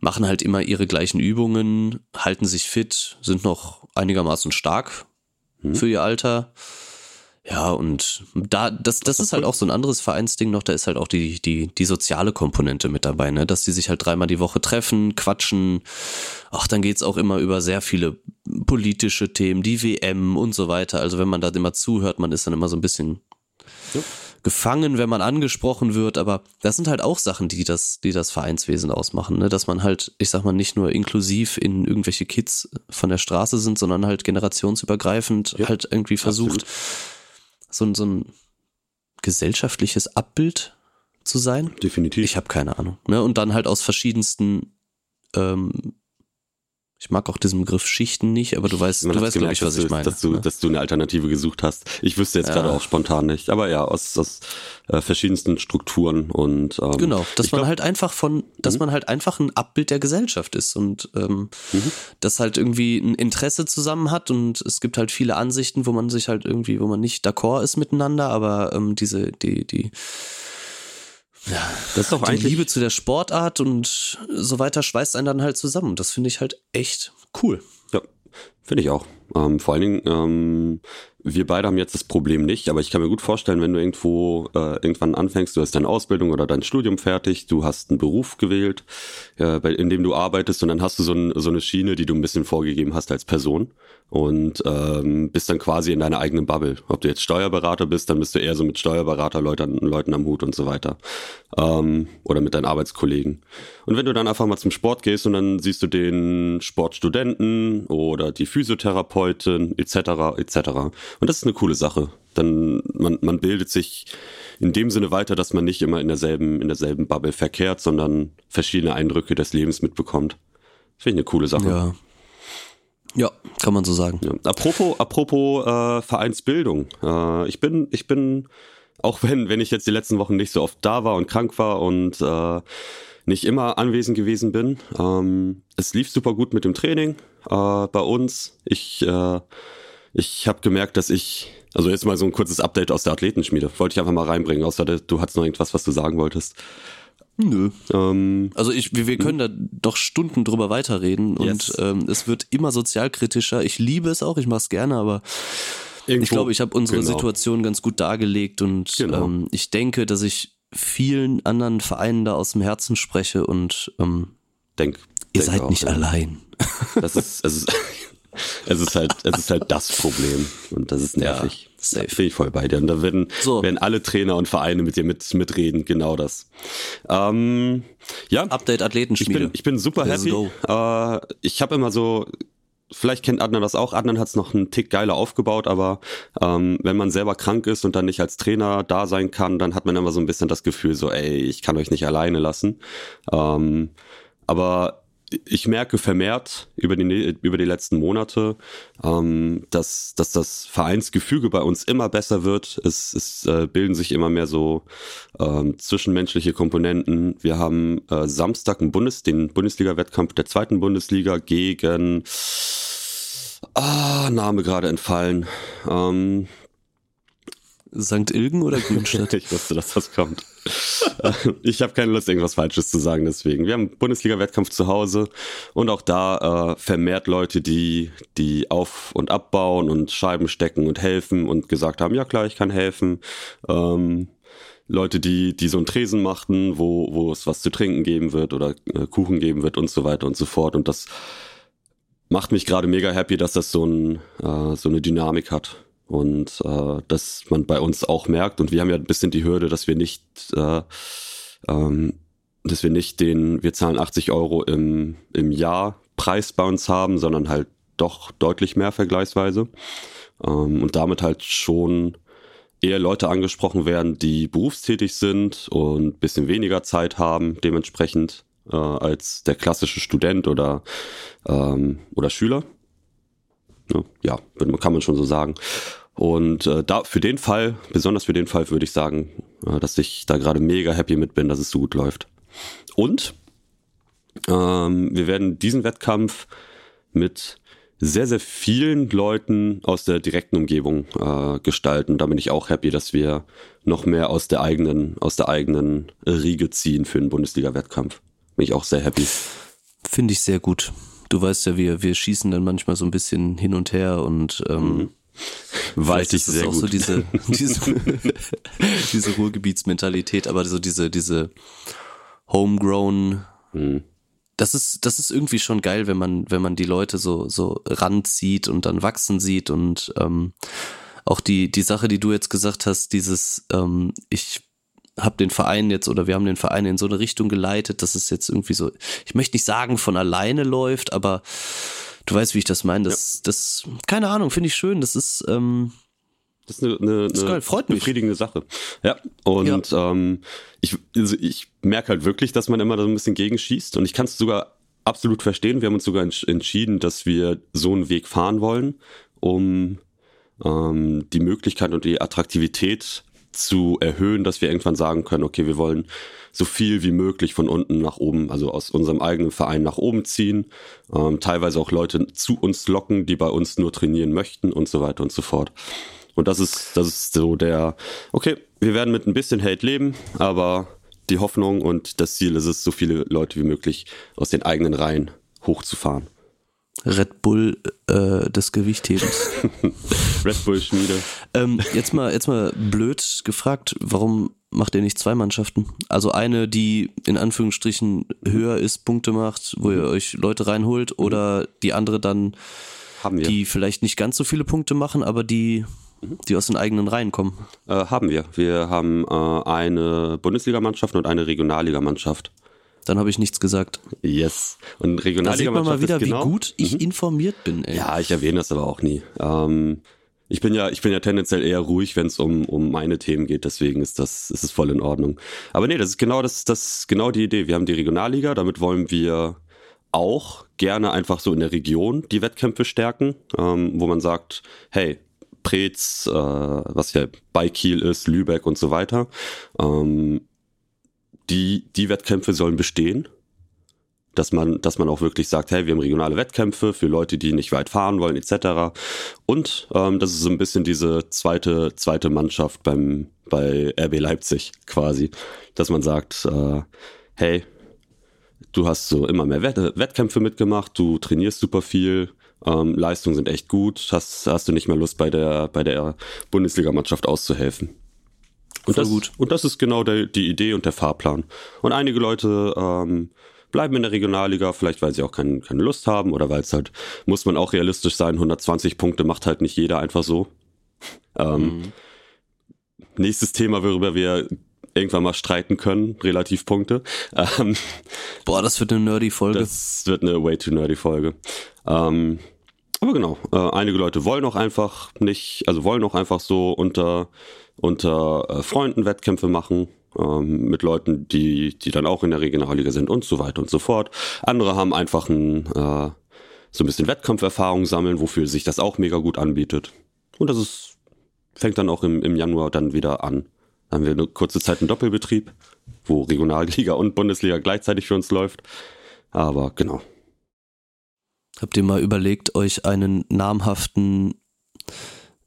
machen halt immer ihre gleichen Übungen, halten sich fit, sind noch einigermaßen stark hm. für ihr Alter. Ja, und da, das, das ist halt auch so ein anderes Vereinsding noch, da ist halt auch die, die, die soziale Komponente mit dabei, ne? Dass die sich halt dreimal die Woche treffen, quatschen. Ach, dann geht's auch immer über sehr viele politische Themen, die WM und so weiter. Also wenn man da immer zuhört, man ist dann immer so ein bisschen ja. gefangen, wenn man angesprochen wird, aber das sind halt auch Sachen, die das, die das Vereinswesen ausmachen, ne? Dass man halt, ich sag mal, nicht nur inklusiv in irgendwelche Kids von der Straße sind, sondern halt generationsübergreifend ja. halt irgendwie versucht. Absolut so ein, so ein gesellschaftliches Abbild zu sein. Definitiv. Ich habe keine Ahnung. Ne? Und dann halt aus verschiedensten ähm, ich mag auch diesen Begriff Schichten nicht, aber du weißt, du weißt, glaube ich, was ich meine. Dass du, ne? dass du eine Alternative gesucht hast. Ich wüsste jetzt ja. gerade auch spontan nicht. Aber ja, aus, aus äh, verschiedensten Strukturen und ähm, Genau, dass man glaub, halt einfach von, dass mhm. man halt einfach ein Abbild der Gesellschaft ist und ähm, mhm. das halt irgendwie ein Interesse zusammen hat und es gibt halt viele Ansichten, wo man sich halt irgendwie, wo man nicht d'accord ist miteinander, aber ähm, diese, die, die ja, das ist doch die Liebe zu der Sportart und so weiter schweißt einen dann halt zusammen. Das finde ich halt echt cool. Ja, finde ich auch. Ähm, vor allen Dingen, ähm, wir beide haben jetzt das Problem nicht, aber ich kann mir gut vorstellen, wenn du irgendwo äh, irgendwann anfängst, du hast deine Ausbildung oder dein Studium fertig, du hast einen Beruf gewählt, äh, bei, in dem du arbeitest und dann hast du so, ein, so eine Schiene, die du ein bisschen vorgegeben hast als Person und ähm, bist dann quasi in deiner eigenen Bubble. Ob du jetzt Steuerberater bist, dann bist du eher so mit Steuerberaterleuten Leuten am Hut und so weiter. Ähm, oder mit deinen Arbeitskollegen. Und wenn du dann einfach mal zum Sport gehst und dann siehst du den Sportstudenten oder die Physiotherapeutin etc. etc. Und das ist eine coole Sache. Dann man, man bildet sich in dem Sinne weiter, dass man nicht immer in derselben in derselben Bubble verkehrt, sondern verschiedene Eindrücke des Lebens mitbekommt. Finde ich eine coole Sache. Ja. Ja, kann man so sagen. Ja. Apropos, apropos äh, Vereinsbildung. Äh, ich bin, ich bin, auch wenn, wenn ich jetzt die letzten Wochen nicht so oft da war und krank war und äh, nicht immer anwesend gewesen bin, ähm, es lief super gut mit dem Training äh, bei uns. Ich, äh, ich habe gemerkt, dass ich, also jetzt mal so ein kurzes Update aus der Athletenschmiede, wollte ich einfach mal reinbringen, außer du hattest noch irgendwas, was du sagen wolltest. Nö. Ähm, also ich, wir, wir können da doch Stunden drüber weiterreden und yes. ähm, es wird immer sozialkritischer. Ich liebe es auch, ich mache es gerne, aber Irgendwo, ich glaube, ich habe unsere genau. Situation ganz gut dargelegt und genau. ähm, ich denke, dass ich vielen anderen Vereinen da aus dem Herzen spreche und ähm, denk, ihr denk seid auch, nicht ja. allein. Das ist, ist, es ist halt, es ist halt das Problem und das ist nervig. Ja. Safe. Finde ich voll bei dir. Und da werden, so. werden alle Trainer und Vereine mit dir mit, mitreden, genau das. Ähm, ja. Update Athletenspiele. Ich bin, ich bin super Let's happy. Äh, ich habe immer so, vielleicht kennt Adnan das auch. Adnan hat es noch einen Tick geiler aufgebaut, aber ähm, wenn man selber krank ist und dann nicht als Trainer da sein kann, dann hat man immer so ein bisschen das Gefühl, so, ey, ich kann euch nicht alleine lassen. Ähm, aber ich merke vermehrt über die, über die letzten Monate, ähm, dass, dass das Vereinsgefüge bei uns immer besser wird. Es, es äh, bilden sich immer mehr so ähm, zwischenmenschliche Komponenten. Wir haben äh, Samstag einen Bundes, den Bundesliga-Wettkampf der zweiten Bundesliga gegen Ah, Name gerade entfallen. Ähm, St. Ilgen oder Grünstadt? ich wusste, dass das kommt. ich habe keine Lust, irgendwas Falsches zu sagen, deswegen. Wir haben Bundesliga-Wettkampf zu Hause und auch da äh, vermehrt Leute, die, die auf- und abbauen und Scheiben stecken und helfen und gesagt haben, ja klar, ich kann helfen. Ähm, Leute, die, die so einen Tresen machten, wo, wo es was zu trinken geben wird oder äh, Kuchen geben wird und so weiter und so fort. Und das macht mich gerade mega happy, dass das so, ein, äh, so eine Dynamik hat und äh, dass man bei uns auch merkt und wir haben ja ein bisschen die Hürde, dass wir nicht äh, ähm, dass wir nicht den, wir zahlen 80 Euro im, im Jahr Preis bei uns haben, sondern halt doch deutlich mehr vergleichsweise. Ähm, und damit halt schon eher Leute angesprochen werden, die berufstätig sind und bisschen weniger Zeit haben, dementsprechend äh, als der klassische Student oder, ähm, oder Schüler. Ja, kann man schon so sagen. Und äh, da für den Fall, besonders für den Fall, würde ich sagen, äh, dass ich da gerade mega happy mit bin, dass es so gut läuft. Und ähm, wir werden diesen Wettkampf mit sehr, sehr vielen Leuten aus der direkten Umgebung äh, gestalten. Da bin ich auch happy, dass wir noch mehr aus der eigenen, aus der eigenen Riege ziehen für den Bundesliga-Wettkampf. Bin ich auch sehr happy. Finde ich sehr gut. Du weißt ja, wir, wir schießen dann manchmal so ein bisschen hin und her und ähm, mhm Weiß ich sehr auch gut. so diese, diese, diese Ruhrgebietsmentalität, aber so diese, diese homegrown, hm. das ist, das ist irgendwie schon geil, wenn man, wenn man die Leute so, so ranzieht und dann wachsen sieht und ähm, auch die, die Sache, die du jetzt gesagt hast, dieses, ähm, ich habe den Verein jetzt oder wir haben den Verein in so eine Richtung geleitet, dass es jetzt irgendwie so, ich möchte nicht sagen von alleine läuft, aber du weißt, wie ich das meine. Das, ja. das, keine Ahnung, finde ich schön. Das ist, ähm, das ist eine, eine, das ist geil, freut eine mich. befriedigende Sache. Ja, und ja. Ähm, ich, also ich merke halt wirklich, dass man immer da so ein bisschen gegenschießt und ich kann es sogar absolut verstehen. Wir haben uns sogar entschieden, dass wir so einen Weg fahren wollen, um ähm, die Möglichkeit und die Attraktivität zu erhöhen, dass wir irgendwann sagen können, okay, wir wollen so viel wie möglich von unten nach oben, also aus unserem eigenen Verein nach oben ziehen, ähm, teilweise auch Leute zu uns locken, die bei uns nur trainieren möchten und so weiter und so fort. Und das ist, das ist so der, okay, wir werden mit ein bisschen Hate leben, aber die Hoffnung und das Ziel ist es, so viele Leute wie möglich aus den eigenen Reihen hochzufahren. Red Bull äh, des Gewichthebens. Red Bull Schmiede. Ähm, jetzt mal, jetzt mal blöd gefragt, warum macht ihr nicht zwei Mannschaften? Also eine, die in Anführungsstrichen höher ist, Punkte macht, wo ihr euch Leute reinholt, oder die andere dann, die vielleicht nicht ganz so viele Punkte machen, aber die die aus den eigenen Reihen kommen? Äh, haben wir. Wir haben äh, eine Bundesligamannschaft und eine Regionalligamannschaft. Dann habe ich nichts gesagt. Yes. Und Regionalliga Da sieht man mal wieder, genau, wie gut ich mhm. informiert bin. Ey. Ja, ich erwähne das aber auch nie. Ähm, ich bin ja, ich bin ja tendenziell eher ruhig, wenn es um, um meine Themen geht, deswegen ist das, ist es voll in Ordnung. Aber nee, das ist genau das, das genau die Idee. Wir haben die Regionalliga, damit wollen wir auch gerne einfach so in der Region die Wettkämpfe stärken, ähm, wo man sagt, hey, Preetz, äh, was ja bei Kiel ist, Lübeck und so weiter. Ähm, die, die Wettkämpfe sollen bestehen. Dass man, dass man auch wirklich sagt, hey, wir haben regionale Wettkämpfe für Leute, die nicht weit fahren wollen, etc. Und ähm, das ist so ein bisschen diese zweite, zweite Mannschaft beim, bei RB Leipzig quasi. Dass man sagt, äh, hey, du hast so immer mehr Wett Wettkämpfe mitgemacht, du trainierst super viel, ähm, Leistungen sind echt gut, hast, hast du nicht mehr Lust bei der, bei der Bundesligamannschaft auszuhelfen. Und das, gut. und das ist genau der, die Idee und der Fahrplan. Und einige Leute ähm, bleiben in der Regionalliga, vielleicht weil sie auch kein, keine Lust haben oder weil es halt, muss man auch realistisch sein, 120 Punkte macht halt nicht jeder einfach so. Ähm, mhm. Nächstes Thema, worüber wir irgendwann mal streiten können, Relativpunkte. Ähm, Boah, das wird eine nerdy Folge. Das wird eine way too nerdy Folge. Ähm, aber genau, äh, einige Leute wollen auch einfach nicht, also wollen auch einfach so unter unter äh, Freunden Wettkämpfe machen, ähm, mit Leuten, die, die dann auch in der Regionalliga sind und so weiter und so fort. Andere haben einfach ein, äh, so ein bisschen Wettkampferfahrung sammeln, wofür sich das auch mega gut anbietet. Und das ist, fängt dann auch im, im Januar dann wieder an. Dann haben wir eine kurze Zeit einen Doppelbetrieb, wo Regionalliga und Bundesliga gleichzeitig für uns läuft. Aber genau. Habt ihr mal überlegt, euch einen namhaften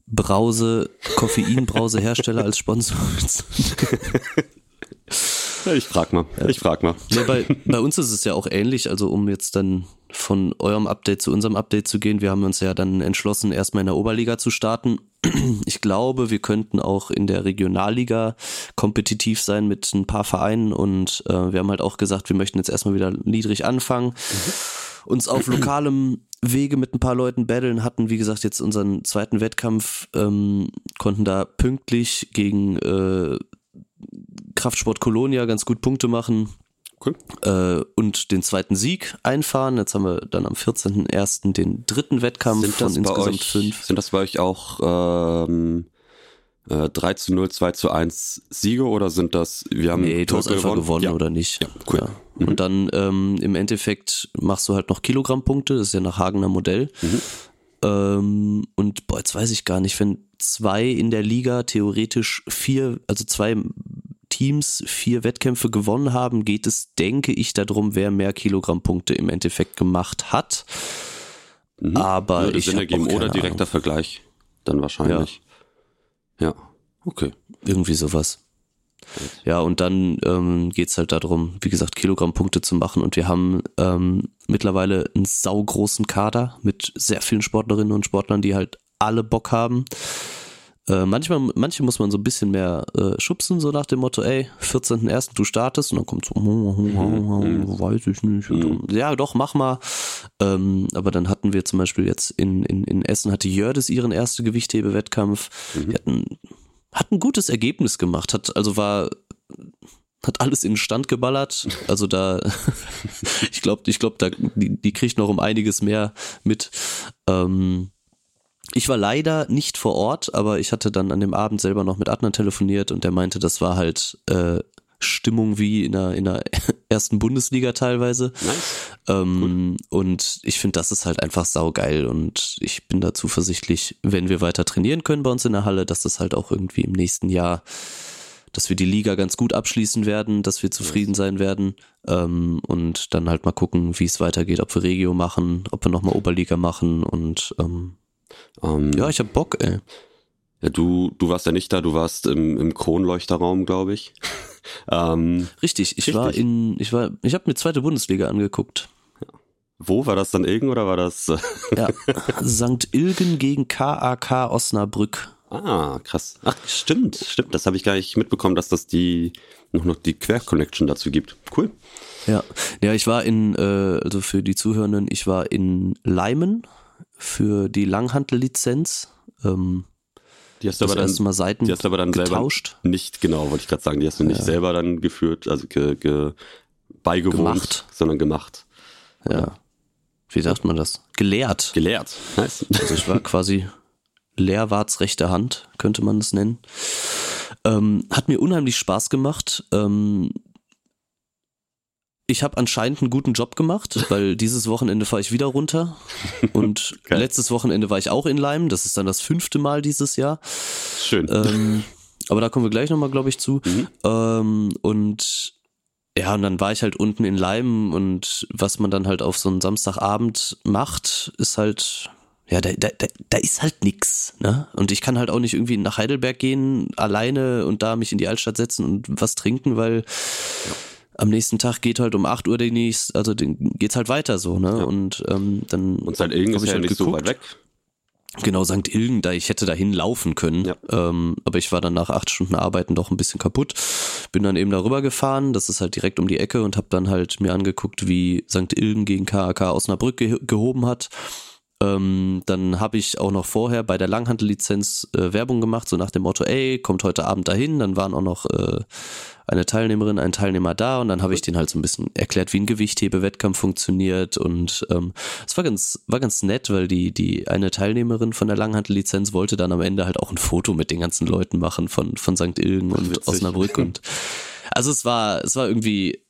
Brause, Koffeinbrausehersteller als Sponsor. ich frag mal, ich frag mal. Ja, bei, bei uns ist es ja auch ähnlich, also um jetzt dann von eurem Update zu unserem Update zu gehen, wir haben uns ja dann entschlossen, erstmal in der Oberliga zu starten. Ich glaube, wir könnten auch in der Regionalliga kompetitiv sein mit ein paar Vereinen und äh, wir haben halt auch gesagt, wir möchten jetzt erstmal wieder niedrig anfangen. Mhm uns auf lokalem Wege mit ein paar Leuten battlen hatten. Wie gesagt, jetzt unseren zweiten Wettkampf, ähm, konnten da pünktlich gegen äh, Kraftsport Kolonia ganz gut Punkte machen. Cool. Äh, und den zweiten Sieg einfahren. Jetzt haben wir dann am 14.01. den dritten Wettkampf sind von insgesamt euch, fünf. Sind das bei euch auch ähm, äh, 3 zu 0, 2 zu 1 Siege oder sind das, wir haben nee, du hast einfach gewonnen, gewonnen ja. oder nicht? Ja, cool. Ja. Mhm. Und dann ähm, im Endeffekt machst du halt noch Kilogrammpunkte, das ist ja nach Hagener Modell. Mhm. Ähm, und boah, jetzt weiß ich gar nicht, wenn zwei in der Liga theoretisch vier, also zwei Teams vier Wettkämpfe gewonnen haben, geht es, denke ich, darum, wer mehr Kilogrammpunkte im Endeffekt gemacht hat. Mhm. Aber Würde ich Sinn ergeben oder direkter Ahnung. Vergleich, dann wahrscheinlich. Ja, okay. Irgendwie sowas. Ja, und dann ähm, geht halt darum, wie gesagt, Kilogrammpunkte zu machen. Und wir haben ähm, mittlerweile einen saugroßen Kader mit sehr vielen Sportlerinnen und Sportlern, die halt alle Bock haben. Äh, manchmal, manche muss man so ein bisschen mehr äh, schubsen, so nach dem Motto, ey, 14.01. du startest und dann kommt so, mhm. weiß ich nicht. Mhm. Ja, doch, mach mal. Ähm, aber dann hatten wir zum Beispiel jetzt in, in, in Essen hatte Jördes ihren ersten Gewichthebewettkampf. Mhm. Die hatten, hat ein gutes Ergebnis gemacht, hat, also war, hat alles in den Stand geballert. Also da, ich glaube, ich glaube, da, die, die kriegt noch um einiges mehr mit. Ähm, ich war leider nicht vor Ort, aber ich hatte dann an dem Abend selber noch mit Adnan telefoniert und der meinte, das war halt äh, Stimmung wie in der, in der ersten Bundesliga teilweise. Nice. Ähm, und ich finde, das ist halt einfach saugeil und ich bin da zuversichtlich, wenn wir weiter trainieren können bei uns in der Halle, dass das halt auch irgendwie im nächsten Jahr, dass wir die Liga ganz gut abschließen werden, dass wir zufrieden sein werden ähm, und dann halt mal gucken, wie es weitergeht, ob wir Regio machen, ob wir nochmal Oberliga machen und ähm, ähm, ja, ich hab Bock, ey. Ja, du, du warst ja nicht da, du warst im, im Kronleuchterraum, glaube ich. ähm, richtig, ich richtig. war in, ich war, ich habe mir zweite Bundesliga angeguckt. Wo war das dann Ilgen oder war das? ja, St. Ilgen gegen KAK Osnabrück. Ah, krass. Ach, stimmt, stimmt. Das habe ich gar nicht mitbekommen, dass das die noch, noch die Quer-Connection dazu gibt. Cool. Ja, ja, ich war in, äh, also für die Zuhörenden, ich war in Leimen, für die Langhantellizenz. Ähm, die hast du aber dann, mal Seiten die hast du aber dann getauscht. selber nicht, genau, wollte ich gerade sagen, die hast du nicht ja. selber dann geführt, also ge, ge, beigewohnt, gemacht. sondern gemacht. Ja. Wie sagt man das? Gelehrt. Gelehrt. Nice. Also ich war quasi Lehrwarts rechte Hand, könnte man es nennen. Ähm, hat mir unheimlich Spaß gemacht. Ähm, ich habe anscheinend einen guten Job gemacht, weil dieses Wochenende fahre ich wieder runter und Geil. letztes Wochenende war ich auch in Leim. Das ist dann das fünfte Mal dieses Jahr. Schön. Ähm, aber da kommen wir gleich nochmal, glaube ich, zu. Mhm. Ähm, und ja, und dann war ich halt unten in Leim und was man dann halt auf so einen Samstagabend macht, ist halt, ja, da, da, da ist halt nix, ne? Und ich kann halt auch nicht irgendwie nach Heidelberg gehen, alleine und da mich in die Altstadt setzen und was trinken, weil ja am nächsten Tag geht halt um 8 Uhr der nächste, also geht's halt weiter so, ne? Ja. Und ähm, dann. Und St. Ilgen ist ja halt nicht geguckt. so weit weg. Genau, St. Ilgen, da ich hätte dahin laufen können. Ja. Ähm, aber ich war dann nach acht Stunden Arbeiten doch ein bisschen kaputt. Bin dann eben darüber gefahren, das ist halt direkt um die Ecke und habe dann halt mir angeguckt, wie St. Ilgen gegen KAK Osnabrück ge gehoben hat. Ähm, dann habe ich auch noch vorher bei der Langhantellizenz äh, Werbung gemacht, so nach dem Motto, ey, kommt heute Abend dahin. Dann waren auch noch äh, eine Teilnehmerin, ein Teilnehmer da und dann habe ich den halt so ein bisschen erklärt, wie ein Gewichthebewettkampf funktioniert und ähm, es war ganz, war ganz nett, weil die, die eine Teilnehmerin von der Langhantellizenz wollte dann am Ende halt auch ein Foto mit den ganzen Leuten machen von, von St. Ilgen und Witzig. Osnabrück und also es war, es war irgendwie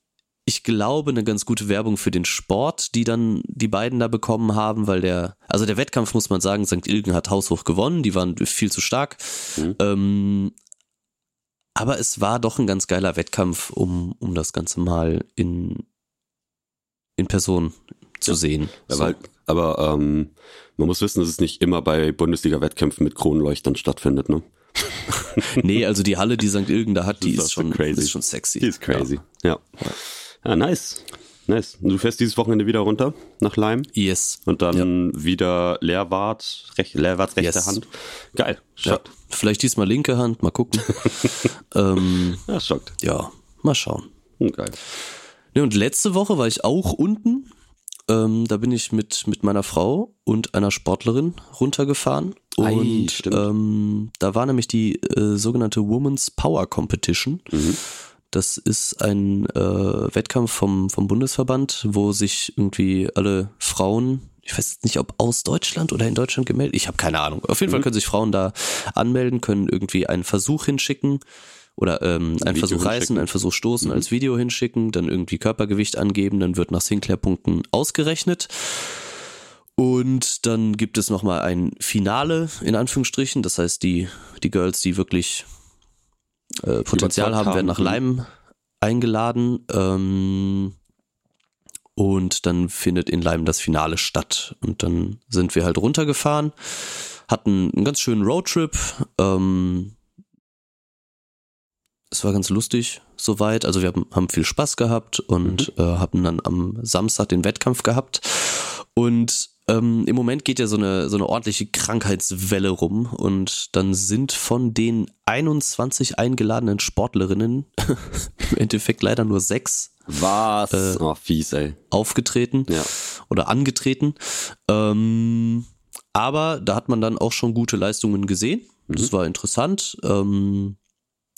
ich glaube, eine ganz gute Werbung für den Sport, die dann die beiden da bekommen haben, weil der, also der Wettkampf muss man sagen, St. Ilgen hat haushoch gewonnen, die waren viel zu stark. Mhm. Ähm, aber es war doch ein ganz geiler Wettkampf, um, um das Ganze mal in, in Person zu ja. sehen. So. Aber, aber ähm, man muss wissen, dass es nicht immer bei Bundesliga-Wettkämpfen mit Kronleuchtern stattfindet, ne? nee, also die Halle, die St. Ilgen da hat, die ist, ist schon, crazy. ist schon sexy. Die ist crazy, ja. ja. Ja, nice. Nice. Du fährst dieses Wochenende wieder runter nach Leim? Yes. Und dann ja. wieder Leerwart, rech, Leerwart rechte yes. Hand. Geil. Schockt. Ja. Vielleicht diesmal linke Hand, mal gucken. ähm, ja, schockt. Ja, mal schauen. Hm, geil. Ja, und letzte Woche war ich auch unten. Ähm, da bin ich mit, mit meiner Frau und einer Sportlerin runtergefahren. Und Ei, ähm, da war nämlich die äh, sogenannte Women's Power Competition. Mhm. Das ist ein äh, Wettkampf vom, vom Bundesverband, wo sich irgendwie alle Frauen, ich weiß nicht, ob aus Deutschland oder in Deutschland gemeldet, ich habe keine Ahnung. Auf jeden mhm. Fall können sich Frauen da anmelden, können irgendwie einen Versuch hinschicken oder ähm, einen Video Versuch reißen, einen Versuch stoßen, mhm. als Video hinschicken, dann irgendwie Körpergewicht angeben, dann wird nach Sinclair-Punkten ausgerechnet. Und dann gibt es nochmal ein Finale, in Anführungsstrichen. Das heißt, die, die Girls, die wirklich äh, Potenzial haben, werden nach Leim eingeladen. Ähm, und dann findet in Leim das Finale statt. Und dann sind wir halt runtergefahren, hatten einen ganz schönen Roadtrip. Ähm, es war ganz lustig soweit. Also wir haben, haben viel Spaß gehabt und mhm. äh, haben dann am Samstag den Wettkampf gehabt. Und ähm, im Moment geht ja so eine, so eine ordentliche Krankheitswelle rum und dann sind von den 21 eingeladenen Sportlerinnen im Endeffekt leider nur sechs Was? Äh, oh, fies, ey. aufgetreten Ja. oder angetreten. Ähm, aber da hat man dann auch schon gute Leistungen gesehen. Das war interessant. Ähm,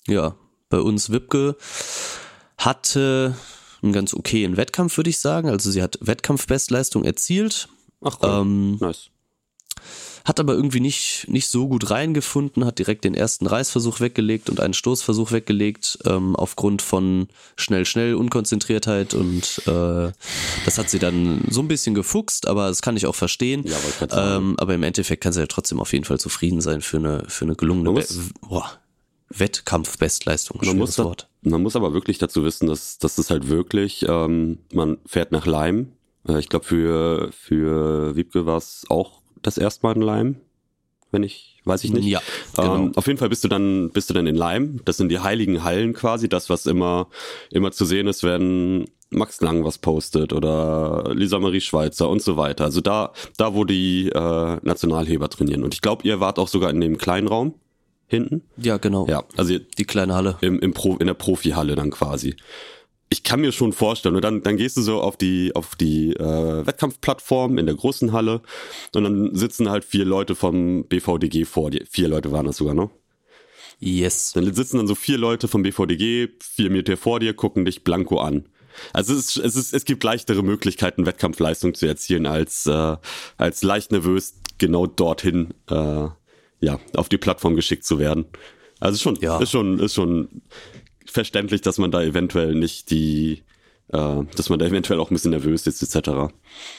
ja, bei uns Wipke hatte einen ganz okayen Wettkampf, würde ich sagen. Also sie hat Wettkampfbestleistung erzielt, Ach cool. ähm, nice. hat aber irgendwie nicht, nicht so gut reingefunden, hat direkt den ersten Reißversuch weggelegt und einen Stoßversuch weggelegt, ähm, aufgrund von schnell, schnell, Unkonzentriertheit und äh, das hat sie dann so ein bisschen gefuchst, aber das kann ich auch verstehen. Ja, sagen. ähm, aber im Endeffekt kann sie ja trotzdem auf jeden Fall zufrieden sein für eine, für eine gelungene muss- boah, Wettkampfbestleistung. Man muss, da, man muss aber wirklich dazu wissen, dass, dass es halt wirklich, ähm, man fährt nach Leim. Äh, ich glaube, für, für Wiebke war es auch das erste Mal in Leim, wenn ich, weiß ich nicht. Ja, genau. Ähm, auf jeden Fall bist du dann, bist du dann in Leim. Das sind die heiligen Hallen quasi, das, was immer, immer zu sehen ist, wenn Max Lang was postet oder Lisa Marie Schweizer und so weiter. Also da, da wo die äh, Nationalheber trainieren. Und ich glaube, ihr wart auch sogar in dem kleinen Raum hinten. ja, genau. Ja, also Die kleine Halle. im, im Pro, in der Profihalle dann quasi. Ich kann mir schon vorstellen, und dann, dann gehst du so auf die, auf die äh, Wettkampfplattform in der großen Halle und dann sitzen halt vier Leute vom BVDG vor dir. Vier Leute waren das sogar, ne? Yes. Dann sitzen dann so vier Leute vom BVDG, vier Meter vor dir, gucken dich blanko an. Also es, ist, es, ist, es gibt leichtere Möglichkeiten, Wettkampfleistung zu erzielen, als, äh, als leicht nervös genau dorthin äh, ja, auf die Plattform geschickt zu werden. Also schon, Ja. ist schon, ist schon verständlich, dass man da eventuell nicht die, äh, dass man da eventuell auch ein bisschen nervös ist, etc.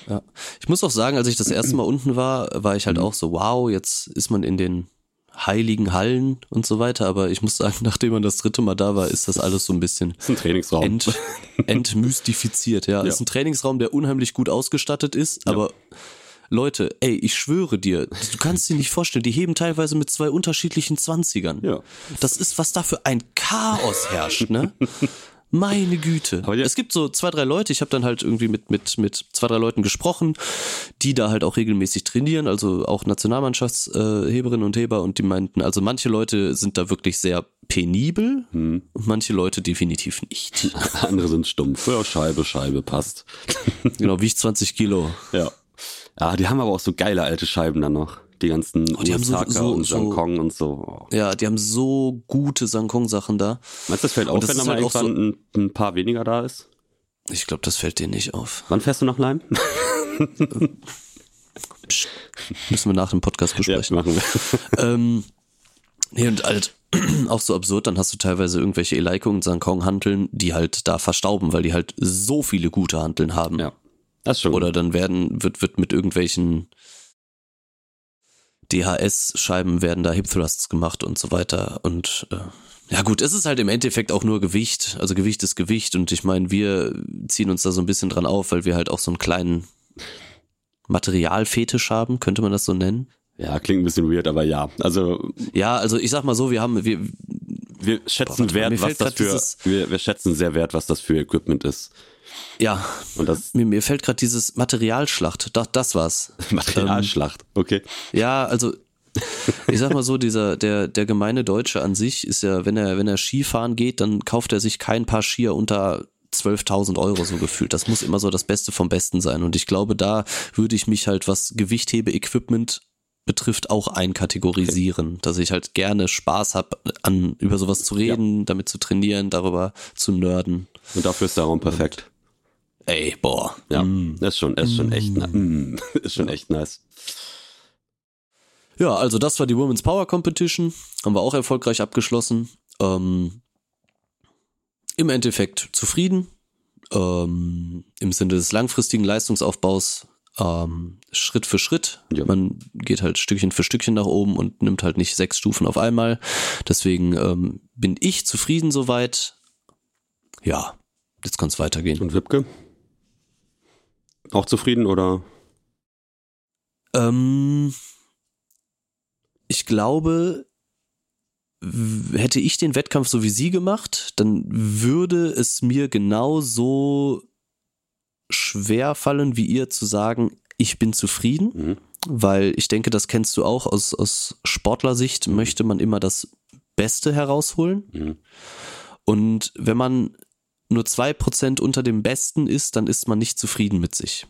Ja. Ich muss auch sagen, als ich das erste Mal unten war, war ich Mhm. halt auch so, wow, jetzt ist man in den heiligen Hallen und so weiter. Aber ich muss sagen, nachdem man das dritte Mal da war, ist das alles so ein bisschen ist ein Trainingsraum. ent, entmystifiziert. Ja, Ja. ist ein Trainingsraum, der unheimlich gut ausgestattet ist, aber Leute, ey, ich schwöre dir, du kannst dir nicht vorstellen, die heben teilweise mit zwei unterschiedlichen Zwanzigern. Ja. Das ist, was da für ein Chaos herrscht, ne? Meine Güte. Ja- es gibt so zwei, drei Leute, ich habe dann halt irgendwie mit, mit, mit zwei, drei Leuten gesprochen, die da halt auch regelmäßig trainieren, also auch Nationalmannschaftsheberinnen und Heber und die meinten, also manche Leute sind da wirklich sehr penibel Hm. und manche Leute definitiv nicht. Andere sind stumpf. Ja, Scheibe, Scheibe, passt. genau, wiegt 20 Kilo. Ja. Ja, die haben aber auch so geile alte Scheiben dann noch. Die ganzen Oh, die haben so- Osaka so- und so- Hongkong und so. Oh. Ja, die haben so gute Sankong-Sachen da. Meinst du, das fällt auf, das wenn da mal halt irgendwann ein, ein paar weniger da ist? Ich glaube, das fällt dir nicht auf. Wann fährst du nach Leim? Müssen wir nach dem Podcast besprechen. machen wir. Ähm, nee, und halt auch so absurd, dann hast du teilweise irgendwelche Eleiko und Sankong-Hanteln, die halt da verstauben, weil die halt so viele gute Hanteln haben. Ja. Das schon. Oder dann werden, wird, wird mit irgendwelchen DHS-Scheiben werden da Hip Thrusts gemacht und so weiter. Und äh, ja gut, es ist halt im Endeffekt auch nur Gewicht. Also Gewicht ist Gewicht und ich meine, wir ziehen uns da so ein bisschen dran auf, weil wir halt auch so einen kleinen Materialfetisch haben, könnte man das so nennen? Ja, klingt ein bisschen weird, aber ja. Also Ja, also ich sag mal so, wir haben, wir, wir schätzen mal, wert, was das für. dieses- Wir, wir schätzen sehr wert, was das für Equipment ist. Ja, Und das mir, mir fällt gerade dieses Materialschlacht, doch, das war's. Materialschlacht. Okay. Ja, also ich sag mal so, dieser der der gemeine Deutsche an sich ist ja, wenn er wenn er Skifahren geht, dann kauft er sich kein Paar Skier unter 12.000 Euro so gefühlt. Das muss immer so das Beste vom Besten sein. Und ich glaube, da würde ich mich halt, was Gewichthebe-Equipment betrifft, auch einkategorisieren. Dass ich halt gerne Spaß habe, an über sowas zu reden, damit zu trainieren, darüber zu nerden. Und dafür ist der Raum perfekt. Ey, boah. Ja, das ist schon, ist schon echt, ni- mm, ist schon echt nice. Ja, also das war die Women's Power Competition. Haben wir auch erfolgreich abgeschlossen. Ähm, Im Endeffekt zufrieden. Ähm, Im Sinne des langfristigen Leistungsaufbaus ähm, Schritt für Schritt. Ja. Man geht halt Stückchen für Stückchen nach oben und nimmt halt nicht sechs Stufen auf einmal. Deswegen ähm, bin ich zufrieden soweit. Ja, jetzt kann es weitergehen. Und Wipke? Auch zufrieden oder? Ähm, ich glaube, hätte ich den Wettkampf so wie sie gemacht, dann würde es mir genauso schwer fallen, wie ihr zu sagen, ich bin zufrieden, mhm. weil ich denke, das kennst du auch aus, aus Sportlersicht, möchte man immer das Beste herausholen. Mhm. Und wenn man nur zwei Prozent unter dem Besten ist, dann ist man nicht zufrieden mit sich.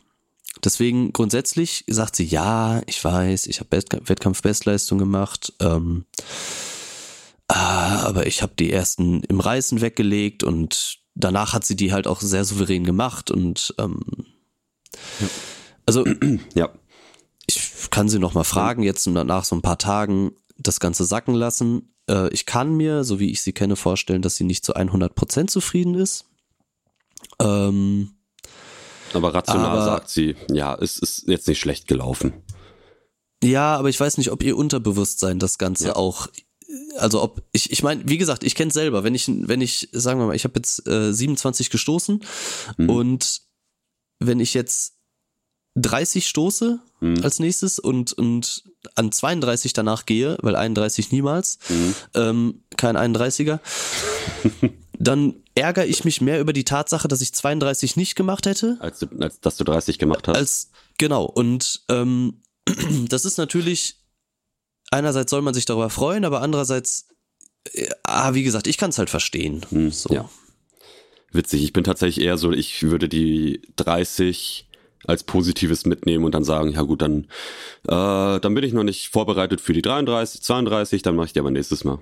Deswegen grundsätzlich sagt sie, ja, ich weiß, ich habe Wettkampfbestleistung gemacht, ähm, ah, aber ich habe die ersten im Reißen weggelegt und danach hat sie die halt auch sehr souverän gemacht und ähm, also ja. ich kann sie noch mal fragen jetzt nach so ein paar Tagen das Ganze sacken lassen. Äh, ich kann mir, so wie ich sie kenne, vorstellen, dass sie nicht zu 100 Prozent zufrieden ist. Ähm, aber rational aber, sagt sie, ja, es ist jetzt nicht schlecht gelaufen. Ja, aber ich weiß nicht, ob ihr Unterbewusstsein das Ganze ja. auch also ob ich ich meine, wie gesagt, ich kenne selber, wenn ich wenn ich sagen wir mal, ich habe jetzt äh, 27 gestoßen mhm. und wenn ich jetzt 30 stoße mhm. als nächstes und und an 32 danach gehe, weil 31 niemals, mhm. ähm, kein 31er, dann ärgere ich mich mehr über die Tatsache, dass ich 32 nicht gemacht hätte. Als, du, als dass du 30 gemacht hast. Als, genau. Und ähm, das ist natürlich, einerseits soll man sich darüber freuen, aber andererseits, äh, ah, wie gesagt, ich kann es halt verstehen. Hm, so. Ja. Witzig, ich bin tatsächlich eher so, ich würde die 30 als Positives mitnehmen und dann sagen, ja gut, dann, äh, dann bin ich noch nicht vorbereitet für die 33, 32, dann mache ich die aber nächstes Mal.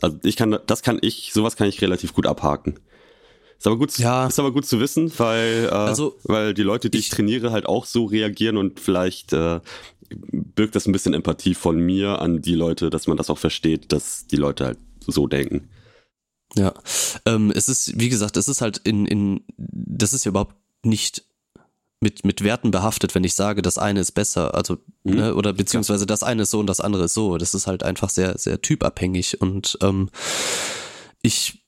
Also ich kann, das kann ich, sowas kann ich relativ gut abhaken. Ist aber gut, ja. ist aber gut zu wissen, weil, äh, also, weil die Leute, die ich, ich, trainiere, halt auch so reagieren und vielleicht äh, birgt das ein bisschen Empathie von mir an die Leute, dass man das auch versteht, dass die Leute halt so denken. Ja, ähm, es ist, wie gesagt, es ist halt in, in, das ist ja überhaupt nicht mit, mit Werten behaftet, wenn ich sage, das eine ist besser, also, mhm. ne, oder beziehungsweise das eine ist so und das andere ist so. Das ist halt einfach sehr, sehr typabhängig und ähm, ich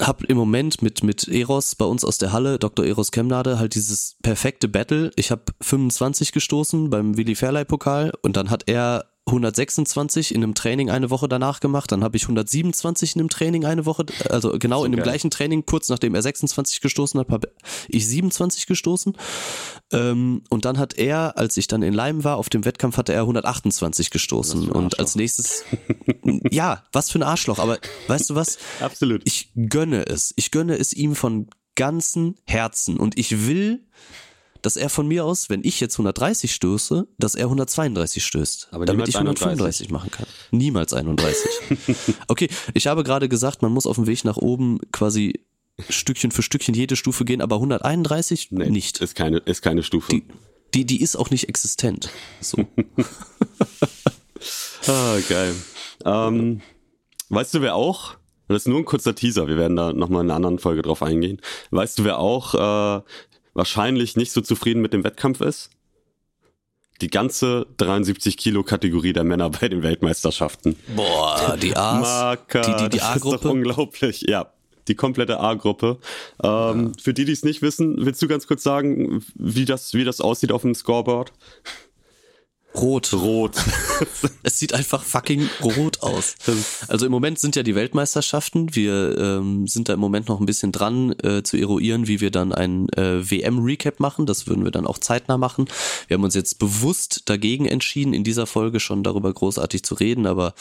habe im Moment mit, mit Eros bei uns aus der Halle, Dr. Eros Kemnade, halt dieses perfekte Battle. Ich habe 25 gestoßen beim Willi Fairley Pokal und dann hat er 126 in einem Training eine Woche danach gemacht, dann habe ich 127 in einem Training eine Woche, also genau so in dem geil. gleichen Training, kurz nachdem er 26 gestoßen hat, habe ich 27 gestoßen. Ähm, und dann hat er, als ich dann in Leim war, auf dem Wettkampf hatte er 128 gestoßen. Und als nächstes, ja, was für ein Arschloch, aber weißt du was? Absolut. Ich gönne es. Ich gönne es ihm von ganzem Herzen und ich will dass er von mir aus, wenn ich jetzt 130 stöße, dass er 132 stößt, Aber damit ich 135 31. machen kann. Niemals 31. okay, ich habe gerade gesagt, man muss auf dem Weg nach oben quasi Stückchen für Stückchen jede Stufe gehen, aber 131 nee, nicht. Ist keine, ist keine Stufe. Die, die, die ist auch nicht existent. So. ah, geil. Ähm, weißt du, wer auch? Das ist nur ein kurzer Teaser. Wir werden da nochmal in einer anderen Folge drauf eingehen. Weißt du, wer auch äh, wahrscheinlich nicht so zufrieden mit dem Wettkampf ist? Die ganze 73 Kilo Kategorie der Männer bei den Weltmeisterschaften. Boah, die A's. Marker, die, die, die A-Gruppe. Das ist doch unglaublich. Ja, die komplette A-Gruppe. Ähm, ja. Für die, die es nicht wissen, willst du ganz kurz sagen, wie das, wie das aussieht auf dem Scoreboard? Rot. Rot. es sieht einfach fucking rot aus. Also im Moment sind ja die Weltmeisterschaften. Wir ähm, sind da im Moment noch ein bisschen dran äh, zu eruieren, wie wir dann ein äh, WM-Recap machen. Das würden wir dann auch zeitnah machen. Wir haben uns jetzt bewusst dagegen entschieden, in dieser Folge schon darüber großartig zu reden, aber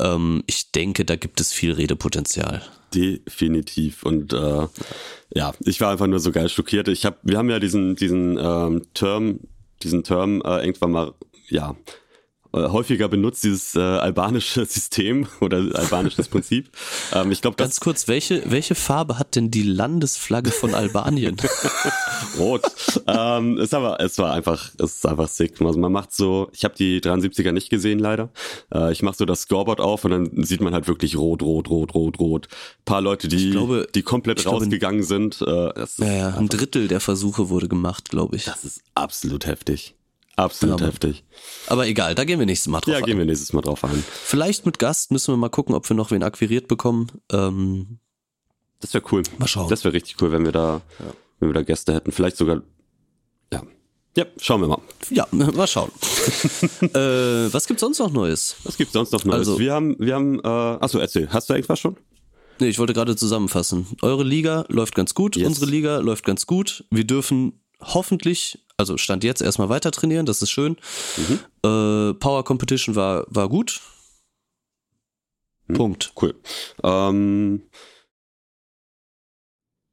ähm, ich denke, da gibt es viel Redepotenzial. Definitiv. Und äh, ja, ich war einfach nur so geil schockiert. Ich hab, wir haben ja diesen, diesen ähm, Term diesen Term äh, irgendwann mal ja, äh, häufiger benutzt, dieses äh, albanische System oder albanisches Prinzip. Ähm, ich glaube, ganz kurz, welche welche Farbe hat denn die Landesflagge von Albanien? Rot. ähm, ist aber es war einfach es ist einfach sick. Also man macht so, ich habe die 73er nicht gesehen leider. Äh, ich mache so das Scoreboard auf und dann sieht man halt wirklich rot, rot, rot, rot, rot. paar Leute, die glaube, die komplett rausgegangen glaube, sind. Äh, ja, ja, ein Drittel der Versuche wurde gemacht, glaube ich. Das ist absolut heftig. Absolut genau. heftig. Aber egal, da gehen wir nächstes Mal drauf ja, ein. Ja, gehen wir nächstes Mal drauf ein. Vielleicht mit Gast müssen wir mal gucken, ob wir noch wen akquiriert bekommen. Ähm, das wäre cool. Mal schauen. Das wäre richtig cool, wenn wir da, ja. wenn wir da Gäste hätten. Vielleicht sogar, ja. Ja, schauen wir mal. Ja, mal schauen. äh, was gibt's sonst noch Neues? Was gibt's sonst noch Neues? Also, wir haben, wir haben, äh, achso, erzähl, hast du irgendwas schon? Nee, ich wollte gerade zusammenfassen. Eure Liga läuft ganz gut, yes. unsere Liga läuft ganz gut. Wir dürfen hoffentlich, also stand jetzt erstmal weiter trainieren, das ist schön. Mhm. Äh, Power Competition war, war gut. Mhm. Punkt. Cool. Ähm,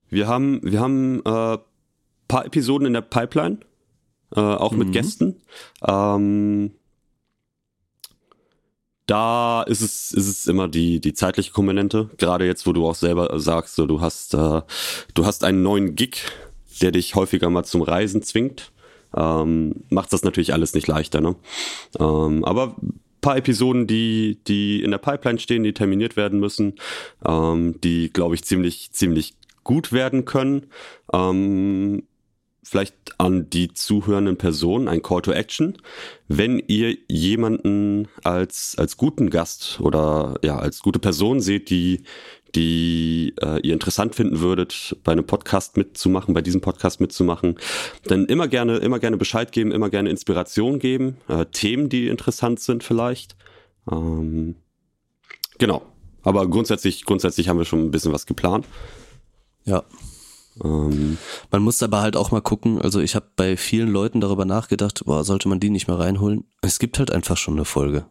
wir haben, wir haben äh, paar Episoden in der Pipeline, äh, auch mit mhm. Gästen. Ähm, da ist es, ist es immer die, die zeitliche Komponente. Gerade jetzt, wo du auch selber sagst, so, du hast, äh, du hast einen neuen Gig, der dich häufiger mal zum Reisen zwingt. Ähm, macht das natürlich alles nicht leichter, ne? Ähm, aber paar Episoden, die, die in der Pipeline stehen, die terminiert werden müssen, ähm, die, glaube ich, ziemlich, ziemlich gut werden können. Ähm, vielleicht an die zuhörenden Personen ein Call to Action. Wenn ihr jemanden als, als guten Gast oder ja, als gute Person seht, die, die äh, ihr interessant finden würdet, bei einem Podcast mitzumachen, bei diesem Podcast mitzumachen, dann immer gerne, immer gerne Bescheid geben, immer gerne Inspiration geben, äh, Themen, die interessant sind vielleicht. Ähm, genau. Aber grundsätzlich, grundsätzlich haben wir schon ein bisschen was geplant. Ja. Ähm, man muss aber halt auch mal gucken, also ich habe bei vielen Leuten darüber nachgedacht, boah, sollte man die nicht mehr reinholen? Es gibt halt einfach schon eine Folge.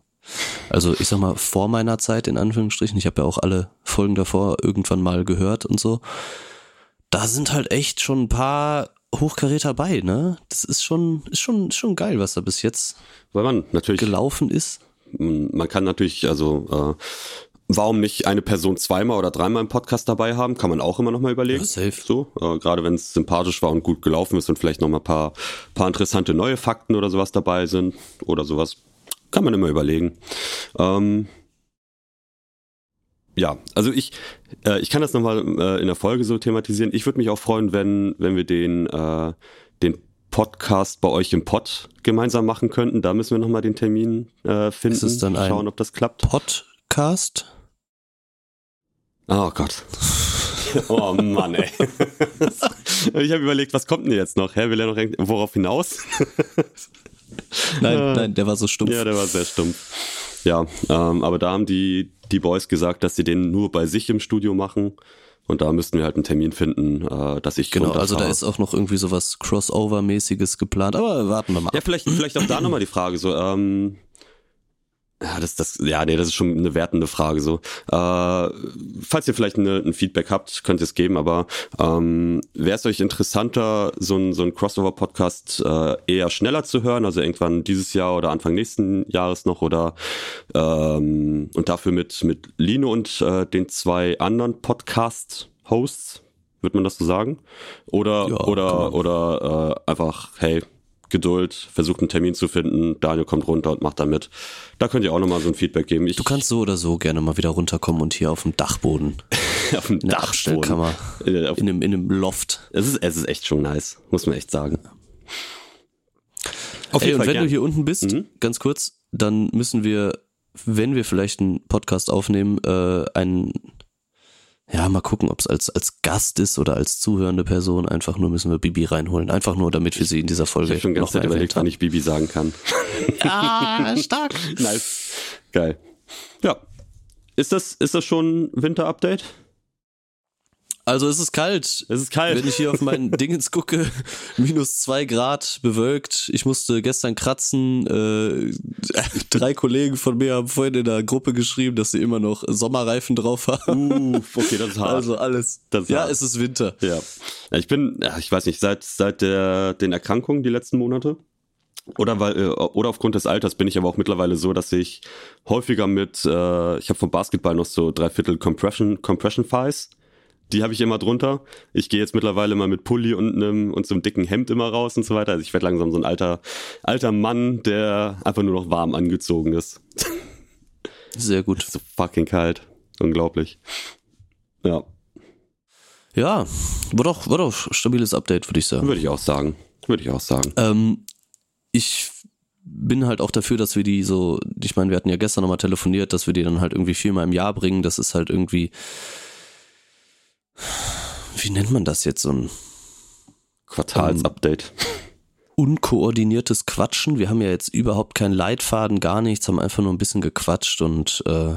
Also ich sag mal, vor meiner Zeit in Anführungsstrichen, ich habe ja auch alle Folgen davor irgendwann mal gehört und so. Da sind halt echt schon ein paar Hochkaräter bei, ne? Das ist schon, ist schon, schon geil, was da bis jetzt Weil man natürlich gelaufen ist. Man kann natürlich, also äh, Warum nicht eine Person zweimal oder dreimal im Podcast dabei haben? Kann man auch immer noch mal überlegen. Ja, safe. So, äh, gerade wenn es sympathisch war und gut gelaufen ist und vielleicht noch mal ein paar, paar interessante neue Fakten oder sowas dabei sind oder sowas. Kann man immer überlegen. Ähm, ja, also ich, äh, ich kann das nochmal äh, in der Folge so thematisieren. Ich würde mich auch freuen, wenn, wenn wir den, äh, den Podcast bei euch im Pod gemeinsam machen könnten. Da müssen wir nochmal den Termin äh, finden. Ist es dann Schauen, ob das klappt. Podcast? Oh Gott. Oh Mann, ey. ich habe überlegt, was kommt denn jetzt noch? Hä, will er noch worauf hinaus? nein, ah. nein, der war so stumpf. Ja, der war sehr stumpf. Ja, ähm, aber da haben die, die Boys gesagt, dass sie den nur bei sich im Studio machen. Und da müssten wir halt einen Termin finden, äh, dass ich Genau, also da ist auch noch irgendwie sowas Crossover-mäßiges geplant, aber warten wir mal. Ja, vielleicht, vielleicht auch da nochmal die Frage, so, ähm, ja, das, das, ja, nee, das ist schon eine wertende Frage so. Äh, falls ihr vielleicht eine, ein Feedback habt, könnt ihr es geben, aber ähm, wäre es euch interessanter, so ein, so ein Crossover-Podcast äh, eher schneller zu hören, also irgendwann dieses Jahr oder Anfang nächsten Jahres noch oder ähm, und dafür mit, mit Lino und äh, den zwei anderen Podcast-Hosts, wird man das so sagen? Oder, ja, oder, oder äh, einfach, hey, Geduld, versucht einen Termin zu finden. Daniel kommt runter und macht da mit. Da könnt ihr auch nochmal so ein Feedback geben. Ich du kannst so oder so gerne mal wieder runterkommen und hier auf dem Dachboden. auf dem Dachboden. In, in, einem, in einem Loft. Es ist, es ist echt schon nice, muss man echt sagen. Auf Ey, und wenn gern. du hier unten bist, mhm. ganz kurz, dann müssen wir, wenn wir vielleicht einen Podcast aufnehmen, äh, einen ja, mal gucken, ob es als, als Gast ist oder als zuhörende Person. Einfach nur müssen wir Bibi reinholen. Einfach nur, damit wir sie in dieser Folge. Ich schon ganz Zeit überlegt, wann ich Bibi sagen kann. Ja, stark. nice. Geil. Ja. Ist das, ist das schon Winter-Update? Also es ist kalt. Es ist kalt. Wenn ich hier auf meinen Dingens gucke, minus zwei Grad bewölkt. Ich musste gestern kratzen. Äh, drei Kollegen von mir haben vorhin in der Gruppe geschrieben, dass sie immer noch Sommerreifen drauf haben. Uh, okay, das ist hart. Also alles. Ja, hart. es ist Winter. Ja. Ich bin, ich weiß nicht, seit, seit der, den Erkrankungen die letzten Monate oder weil äh, oder aufgrund des Alters bin ich aber auch mittlerweile so, dass ich häufiger mit äh, ich habe vom Basketball noch so dreiviertel Compression Compression Thighs die habe ich immer drunter. Ich gehe jetzt mittlerweile mal mit Pulli und einem und so einem dicken Hemd immer raus und so weiter. Also ich werde langsam so ein alter, alter Mann, der einfach nur noch warm angezogen ist. Sehr gut. so fucking kalt. Unglaublich. Ja. Ja, war doch, war doch stabiles Update, würde ich sagen. Würde ich auch sagen. Würde ich auch sagen. Ähm, ich bin halt auch dafür, dass wir die so, ich meine, wir hatten ja gestern nochmal telefoniert, dass wir die dann halt irgendwie viermal im Jahr bringen. Das ist halt irgendwie wie nennt man das jetzt, so ein Quartalsupdate? unkoordiniertes Quatschen. Wir haben ja jetzt überhaupt keinen Leitfaden, gar nichts, haben einfach nur ein bisschen gequatscht und äh,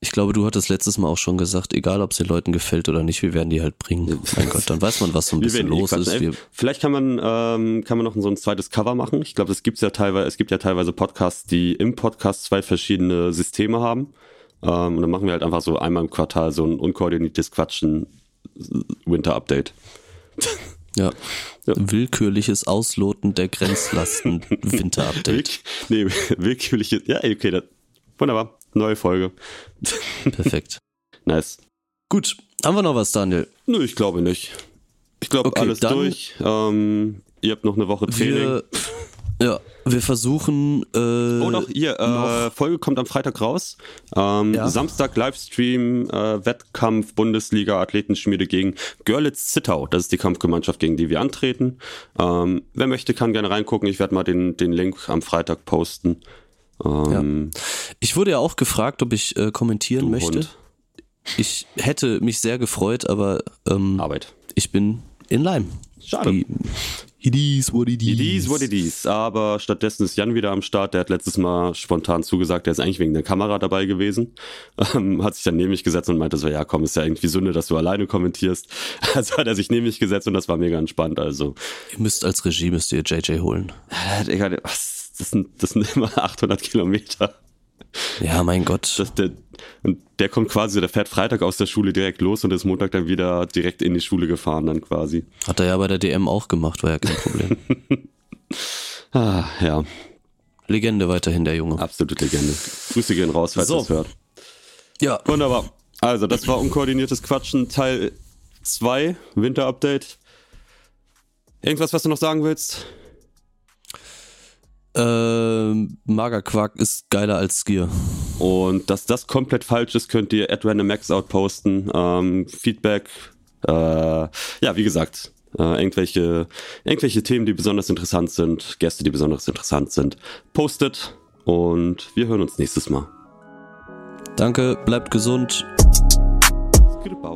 Ich glaube, du hattest letztes Mal auch schon gesagt, egal ob es den Leuten gefällt oder nicht, wir werden die halt bringen. mein Gott, dann weiß man, was so ein bisschen los ist. Ey, vielleicht kann man, ähm, kann man noch so ein zweites Cover machen. Ich glaube, das gibt's ja teilweise, es gibt ja teilweise Podcasts, die im Podcast zwei verschiedene Systeme haben. Ähm, und dann machen wir halt einfach so einmal im Quartal so ein unkoordiniertes Quatschen Winter Update. Ja. ja. Willkürliches Ausloten der Grenzlasten Winter Update. nee, willkürliches, ja, okay, das, wunderbar. Neue Folge. Perfekt. nice. Gut, haben wir noch was, Daniel? Nö, ich glaube nicht. Ich glaube, okay, alles durch. Ähm, ihr habt noch eine Woche Training. Wir, ja, wir versuchen. Äh, oh, doch, hier, äh, Folge kommt am Freitag raus. Ähm, ja. Samstag Livestream, äh, Wettkampf, Bundesliga, Athletenschmiede gegen Görlitz Zittau. Das ist die Kampfgemeinschaft, gegen die wir antreten. Ähm, wer möchte, kann gerne reingucken. Ich werde mal den, den Link am Freitag posten. Ähm, ja. Ich wurde ja auch gefragt, ob ich äh, kommentieren möchte. Hund. Ich hätte mich sehr gefreut, aber ähm, Arbeit. Ich bin in Leim. Schade. Die, it is what it is. It is what it is. Aber stattdessen ist Jan wieder am Start. Der hat letztes Mal spontan zugesagt, der ist eigentlich wegen der Kamera dabei gewesen. Ähm, hat sich dann neben mich gesetzt und meinte so, ja komm, ist ja irgendwie Sünde, dass du alleine kommentierst. Also hat er sich neben mich gesetzt und das war mega entspannt. Also. Ihr müsst als Regie, müsst ihr JJ holen. Digga, was das sind, das sind immer 800 Kilometer. Ja, mein Gott. Das, der, und der kommt quasi, der fährt Freitag aus der Schule direkt los und ist Montag dann wieder direkt in die Schule gefahren dann quasi. Hat er ja bei der DM auch gemacht, war ja kein Problem. ah, ja. Legende weiterhin, der Junge. Absolute Legende. Grüße gehen raus, falls so. das hört. Ja. Wunderbar. Also, das war unkoordiniertes Quatschen, Teil 2, Winter-Update. Irgendwas, was du noch sagen willst? Äh, Magerquark ist geiler als Skier. Und dass das komplett falsch ist, könnt ihr at randommaxout posten. Ähm, Feedback, äh, ja, wie gesagt, äh, irgendwelche, irgendwelche Themen, die besonders interessant sind, Gäste, die besonders interessant sind, postet und wir hören uns nächstes Mal. Danke, bleibt gesund. Bau.